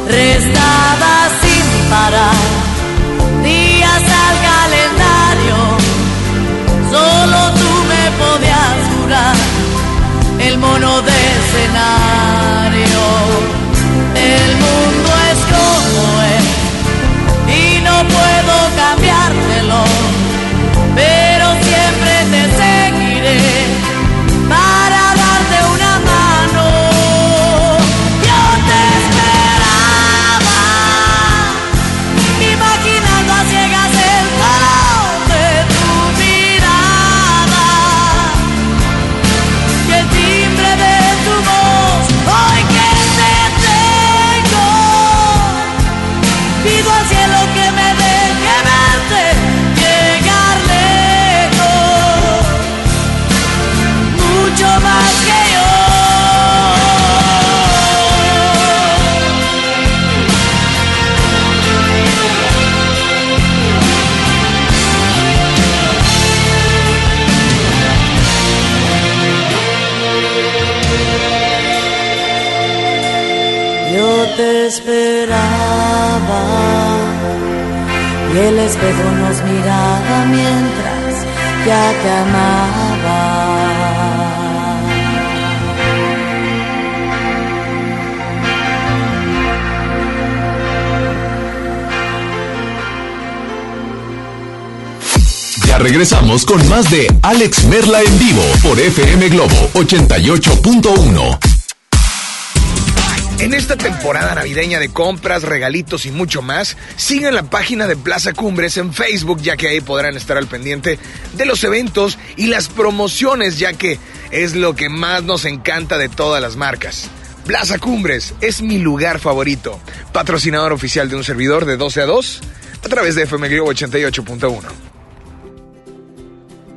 restaba sin parar. Días al calendario. Solo tú me podías jurar. El mono no puedo cambiártelo, pero siempre te esperaba y el espejo nos miraba mientras ya te amaba. Ya regresamos con más de Alex Merla en vivo por FM Globo 88.1. En esta temporada navideña de compras, regalitos y mucho más, sigan la página de Plaza Cumbres en Facebook, ya que ahí podrán estar al pendiente de los eventos y las promociones, ya que es lo que más nos encanta de todas las marcas. Plaza Cumbres es mi lugar favorito, patrocinador oficial de un servidor de 12 a 2 a través de FM Globo 88.1.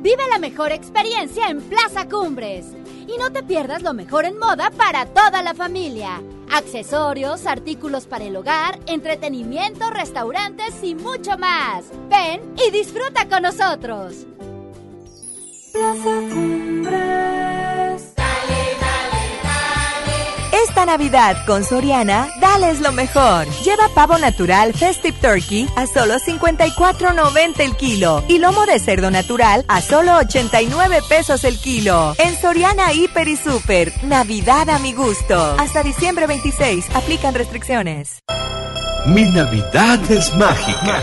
Vive la mejor experiencia en Plaza Cumbres. Y no te pierdas lo mejor en moda para toda la familia. Accesorios, artículos para el hogar, entretenimiento, restaurantes y mucho más. Ven y disfruta con nosotros. Navidad con Soriana, dales lo mejor. Lleva pavo natural Festive Turkey a solo 54.90 el kilo y lomo de cerdo natural a solo 89 pesos el kilo. En Soriana Hiper y Super, Navidad a mi gusto. Hasta diciembre 26, aplican restricciones. Mi Navidad es mágica.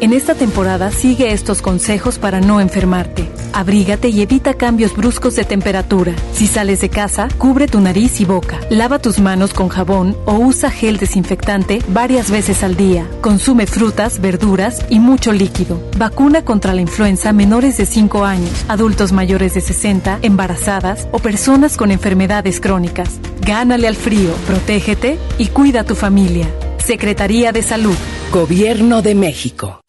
En esta temporada sigue estos consejos para no enfermarte. Abrígate y evita cambios bruscos de temperatura. Si sales de casa, cubre tu nariz y boca. Lava tus manos con jabón o usa gel desinfectante varias veces al día. Consume frutas, verduras y mucho líquido. Vacuna contra la influenza menores de 5 años, adultos mayores de 60, embarazadas o personas con enfermedades crónicas. Gánale al frío, protégete y cuida a tu familia. Secretaría de Salud. Gobierno de México.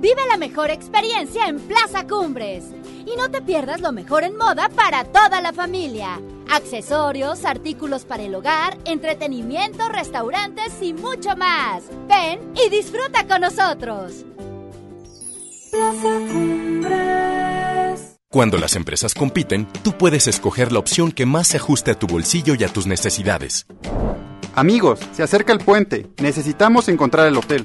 Vive la mejor experiencia en Plaza Cumbres. Y no te pierdas lo mejor en moda para toda la familia. Accesorios, artículos para el hogar, entretenimiento, restaurantes y mucho más. Ven y disfruta con nosotros. Plaza Cumbres. Cuando las empresas compiten, tú puedes escoger la opción que más se ajuste a tu bolsillo y a tus necesidades. Amigos, se acerca el puente. Necesitamos encontrar el hotel.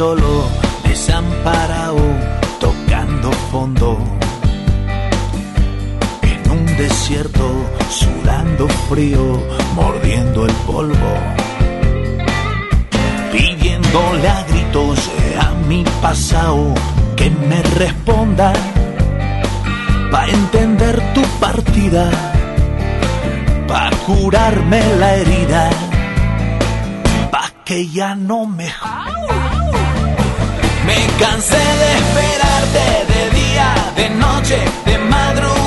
Solo, desamparado, tocando fondo. En un desierto, sudando frío, mordiendo el polvo. Pidiéndole a gritos a mi pasado que me responda. Pa' entender tu partida, pa' curarme la herida que ya no me... Me cansé de esperarte de día, de noche, de madrugada,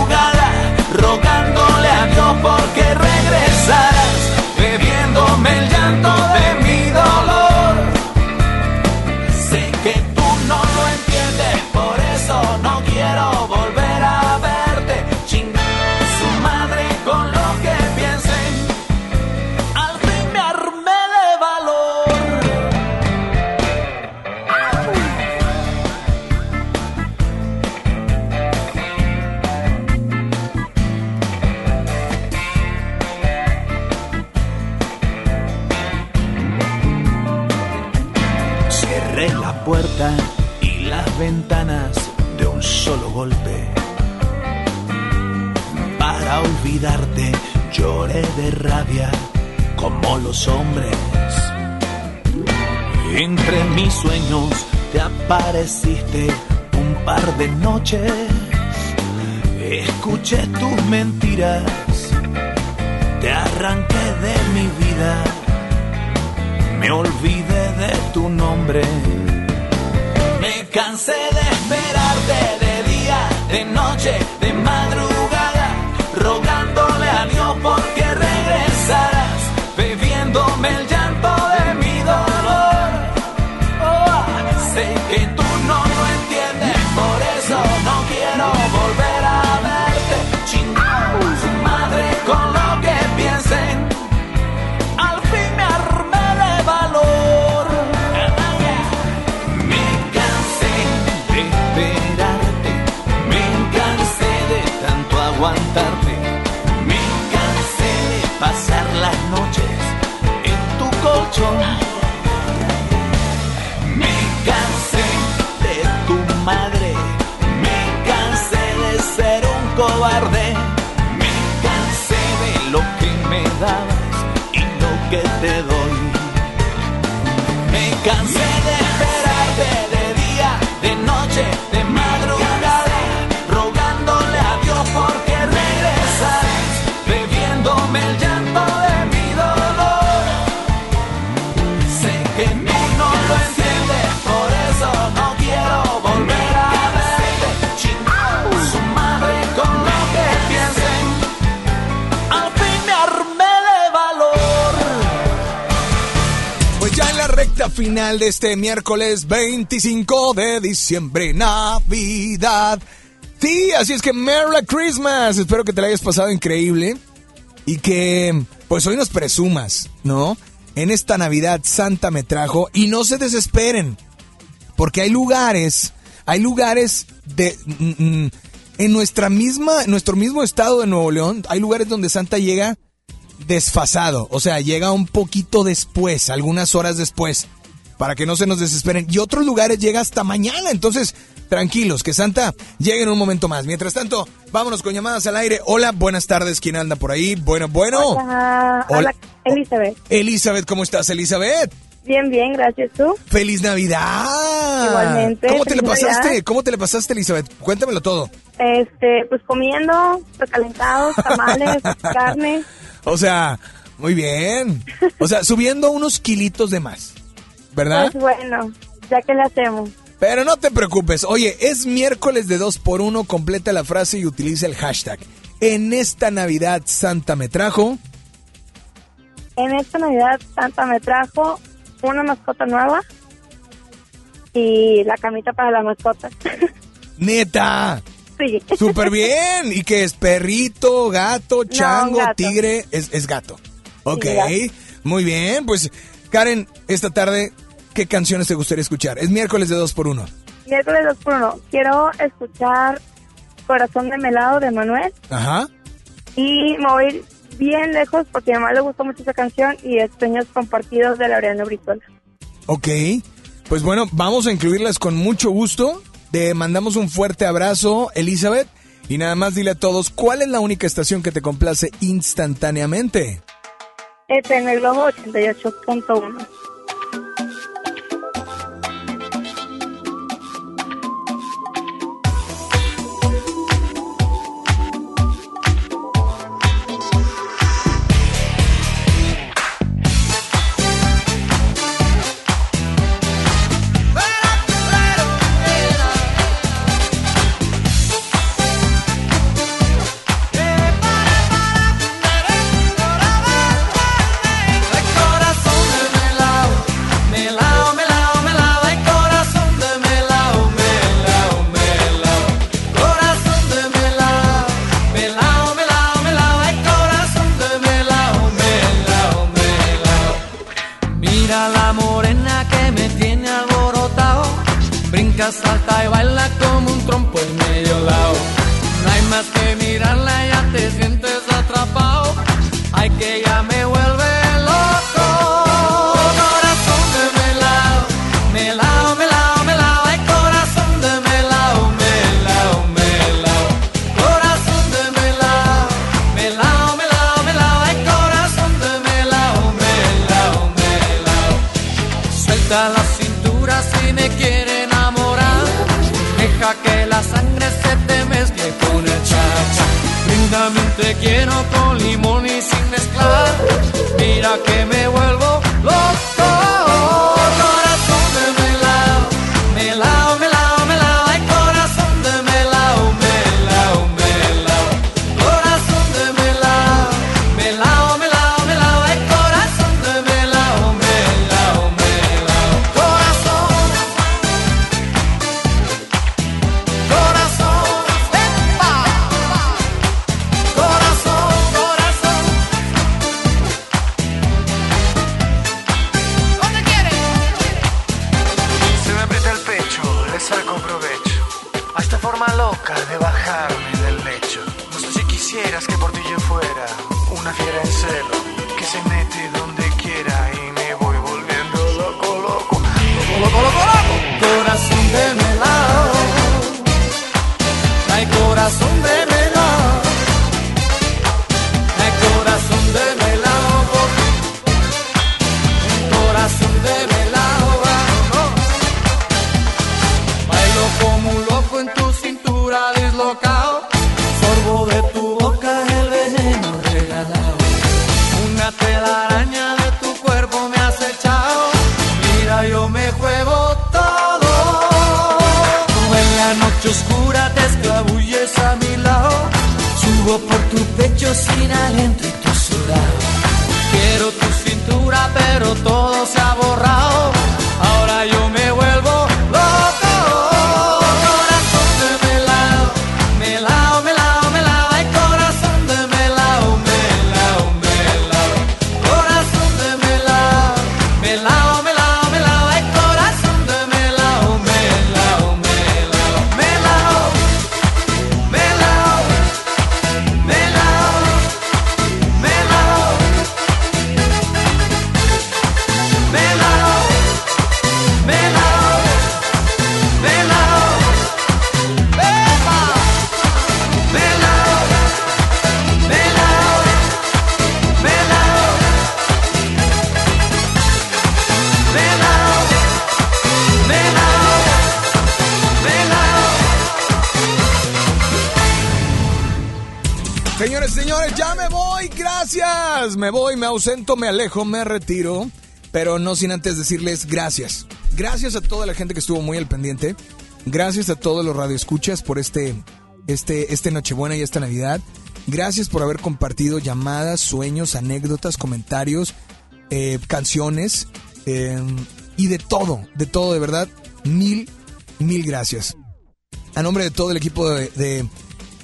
este miércoles 25 de diciembre, Navidad. Sí, así es que Merry Christmas. Espero que te la hayas pasado increíble y que pues hoy nos presumas, ¿no? En esta Navidad Santa me trajo y no se desesperen, porque hay lugares, hay lugares de mm, mm, en nuestra misma, en nuestro mismo estado de Nuevo León, hay lugares donde Santa llega desfasado, o sea, llega un poquito después, algunas horas después, para que no se nos desesperen. Y otros lugares llega hasta mañana, entonces tranquilos, que Santa llegue en un momento más. Mientras tanto, vámonos con llamadas al aire. Hola, buenas tardes, ¿quién anda por ahí? Bueno, bueno. Hola, Elizabeth. Elizabeth, ¿cómo estás, Elizabeth? Bien, bien, gracias. ¿Tú? ¡Feliz Navidad! Igualmente, ¿Cómo te le pasaste? Navidad. ¿Cómo te le pasaste, Elizabeth? Cuéntamelo todo. Este, pues comiendo, recalentados, tamales, carne. O sea, muy bien. O sea, subiendo unos kilitos de más, ¿verdad? Pues bueno, ya que le hacemos. Pero no te preocupes. Oye, es miércoles de 2 por 1 Completa la frase y utiliza el hashtag. En esta Navidad Santa me trajo. En esta Navidad Santa me trajo una mascota nueva y la camita para la mascota. ¡Neta! Sí. ¡Súper bien! ¿Y qué es? ¿Perrito, gato, chango, gato. tigre? Es, es gato. Ok, gato. muy bien. Pues, Karen, esta tarde, ¿qué canciones te gustaría escuchar? Es miércoles de 2 por 1 Miércoles 2 por 1 Quiero escuchar Corazón de Melado de Manuel Ajá. y me voy a ir bien lejos porque a mi mamá le gustó mucho esa canción y es Sueños Compartidos de Laureano Brizuela. Ok. Pues bueno, vamos a incluirlas con mucho gusto. Te mandamos un fuerte abrazo, Elizabeth. Y nada más dile a todos, ¿cuál es la única estación que te complace instantáneamente? FM Globo 88.1. noche oscura te escabulles a mi lado. Subo por tu pecho sin aliento y tu sudado. Quiero tu cintura, pero todo ausento, me alejo, me retiro, pero no sin antes decirles gracias. Gracias a toda la gente que estuvo muy al pendiente. Gracias a todos los radioescuchas por este, este, este Nochebuena y esta Navidad. Gracias por haber compartido llamadas, sueños, anécdotas, comentarios, eh, canciones eh, y de todo, de todo, de verdad. Mil, mil gracias. A nombre de todo el equipo de, de,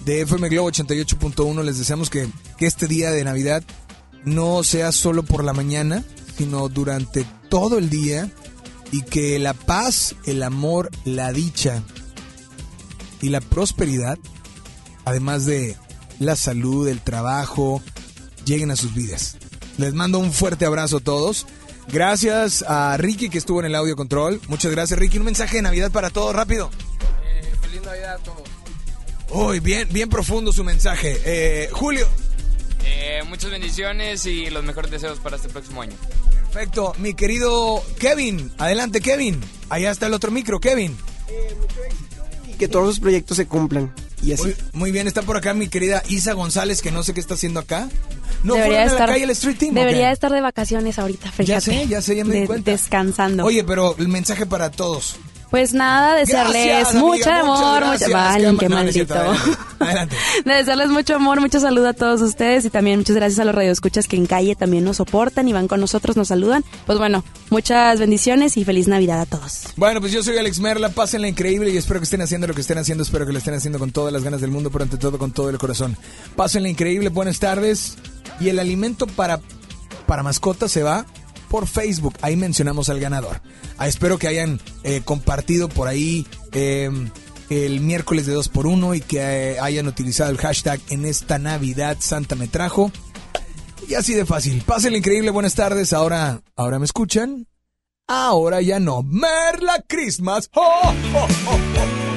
de FM Globo 88.1 les deseamos que, que este día de Navidad no sea solo por la mañana, sino durante todo el día y que la paz, el amor, la dicha y la prosperidad, además de la salud, el trabajo, lleguen a sus vidas. Les mando un fuerte abrazo a todos. Gracias a Ricky que estuvo en el audio control. Muchas gracias Ricky. Un mensaje de Navidad para todos, rápido. feliz Navidad a todos. Uy, bien, bien profundo su mensaje. Eh, Julio. Eh, muchas bendiciones y los mejores deseos para este próximo año. Perfecto. Mi querido Kevin. Adelante, Kevin. Allá está el otro micro, Kevin. Y que todos los proyectos se cumplan. Y así. Muy, muy bien, está por acá mi querida Isa González, que no sé qué está haciendo acá. No debería estar, la calle el Street Team. ¿o Debería estar de vacaciones ahorita, fíjate. Ya sé, ya sé, ya me di De- cuenta. Descansando. Oye, pero el mensaje para todos. Pues nada, desearles Gracias, mucho amor, mucho... Valen, Qué no cierto, maldito. Adelante. De desearles mucho amor, mucho saludo a todos ustedes y también muchas gracias a los radioescuchas que en calle también nos soportan y van con nosotros, nos saludan. Pues bueno, muchas bendiciones y feliz Navidad a todos. Bueno, pues yo soy Alex Merla, pásenla increíble y espero que estén haciendo lo que estén haciendo, espero que lo estén haciendo con todas las ganas del mundo, pero ante todo con todo el corazón. Pásenla increíble, buenas tardes. Y el alimento para, para mascotas se va por Facebook, ahí mencionamos al ganador. Ah, espero que hayan eh, compartido por ahí eh, el miércoles de 2x1 y que eh, hayan utilizado el hashtag en esta Navidad Santa me trajo. Y así de fácil. Pásenla increíble, buenas tardes. Ahora, ahora me escuchan. Ahora ya no. Merla Christmas. ¡Oh, oh, oh, oh!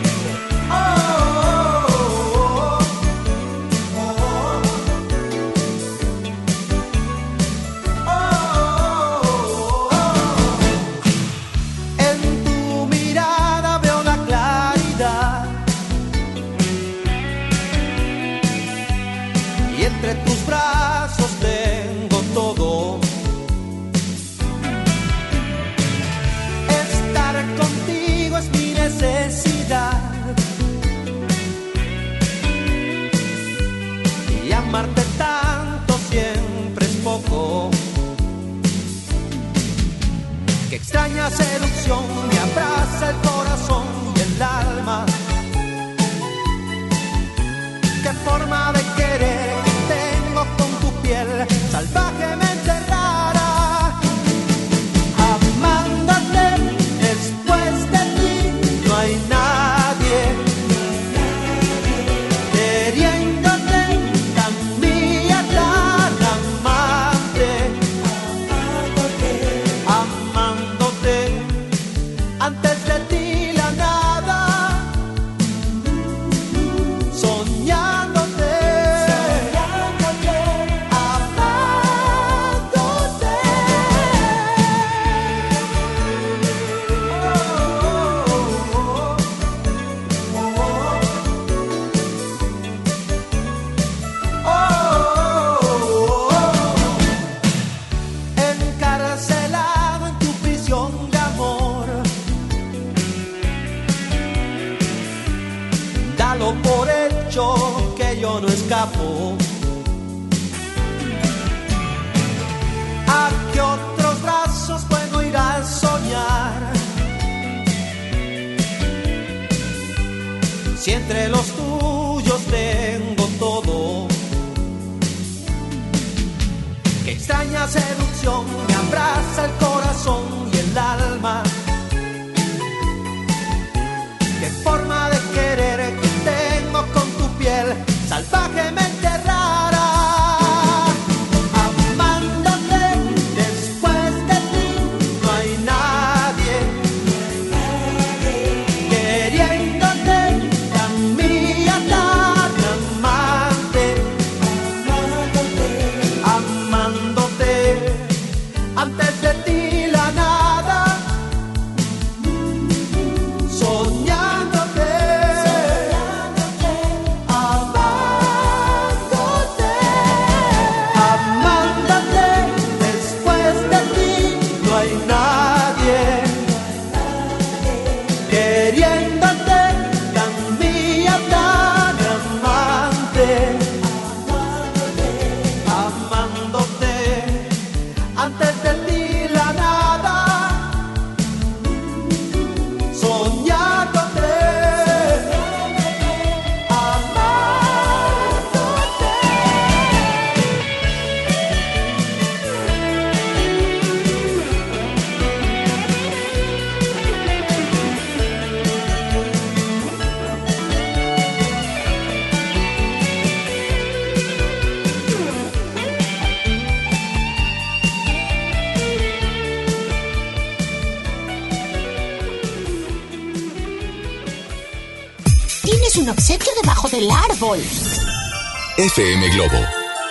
FM Globo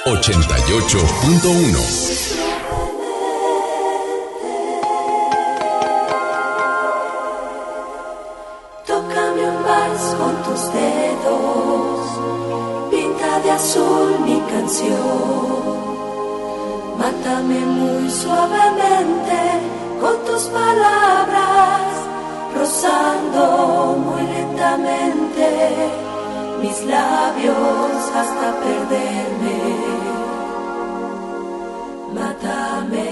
88.1. Tócame un vals con tus dedos, pinta de azul mi canción. Mátame muy suavemente con tus palabras, rozando muy lentamente mis labios hasta perderme. Mátame.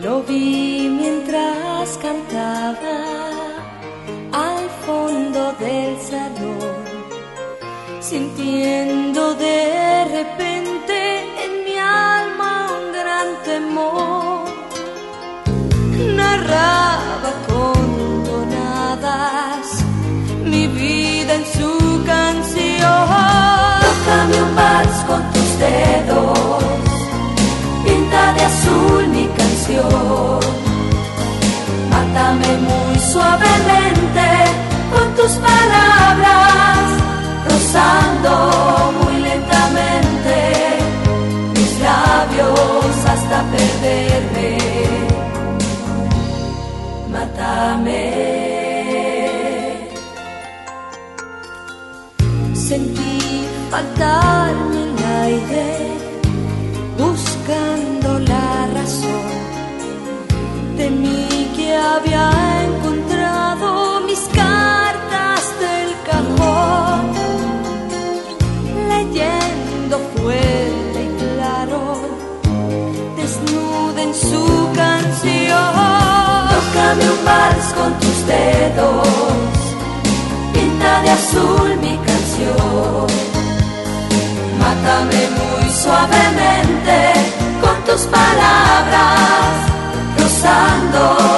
Lo vi mientras cantaba al fondo del salón, sintiendo de repente en mi alma un gran temor. Narraba Tócame un vals con tus dedos pinta de azul mi canción. Mátame muy suavemente con tus palabras, rozando muy lentamente mis labios hasta perderme. Mátame. Tócame un vals con tus dedos, pinta de azul mi canción. Mátame muy suavemente con tus palabras, rozando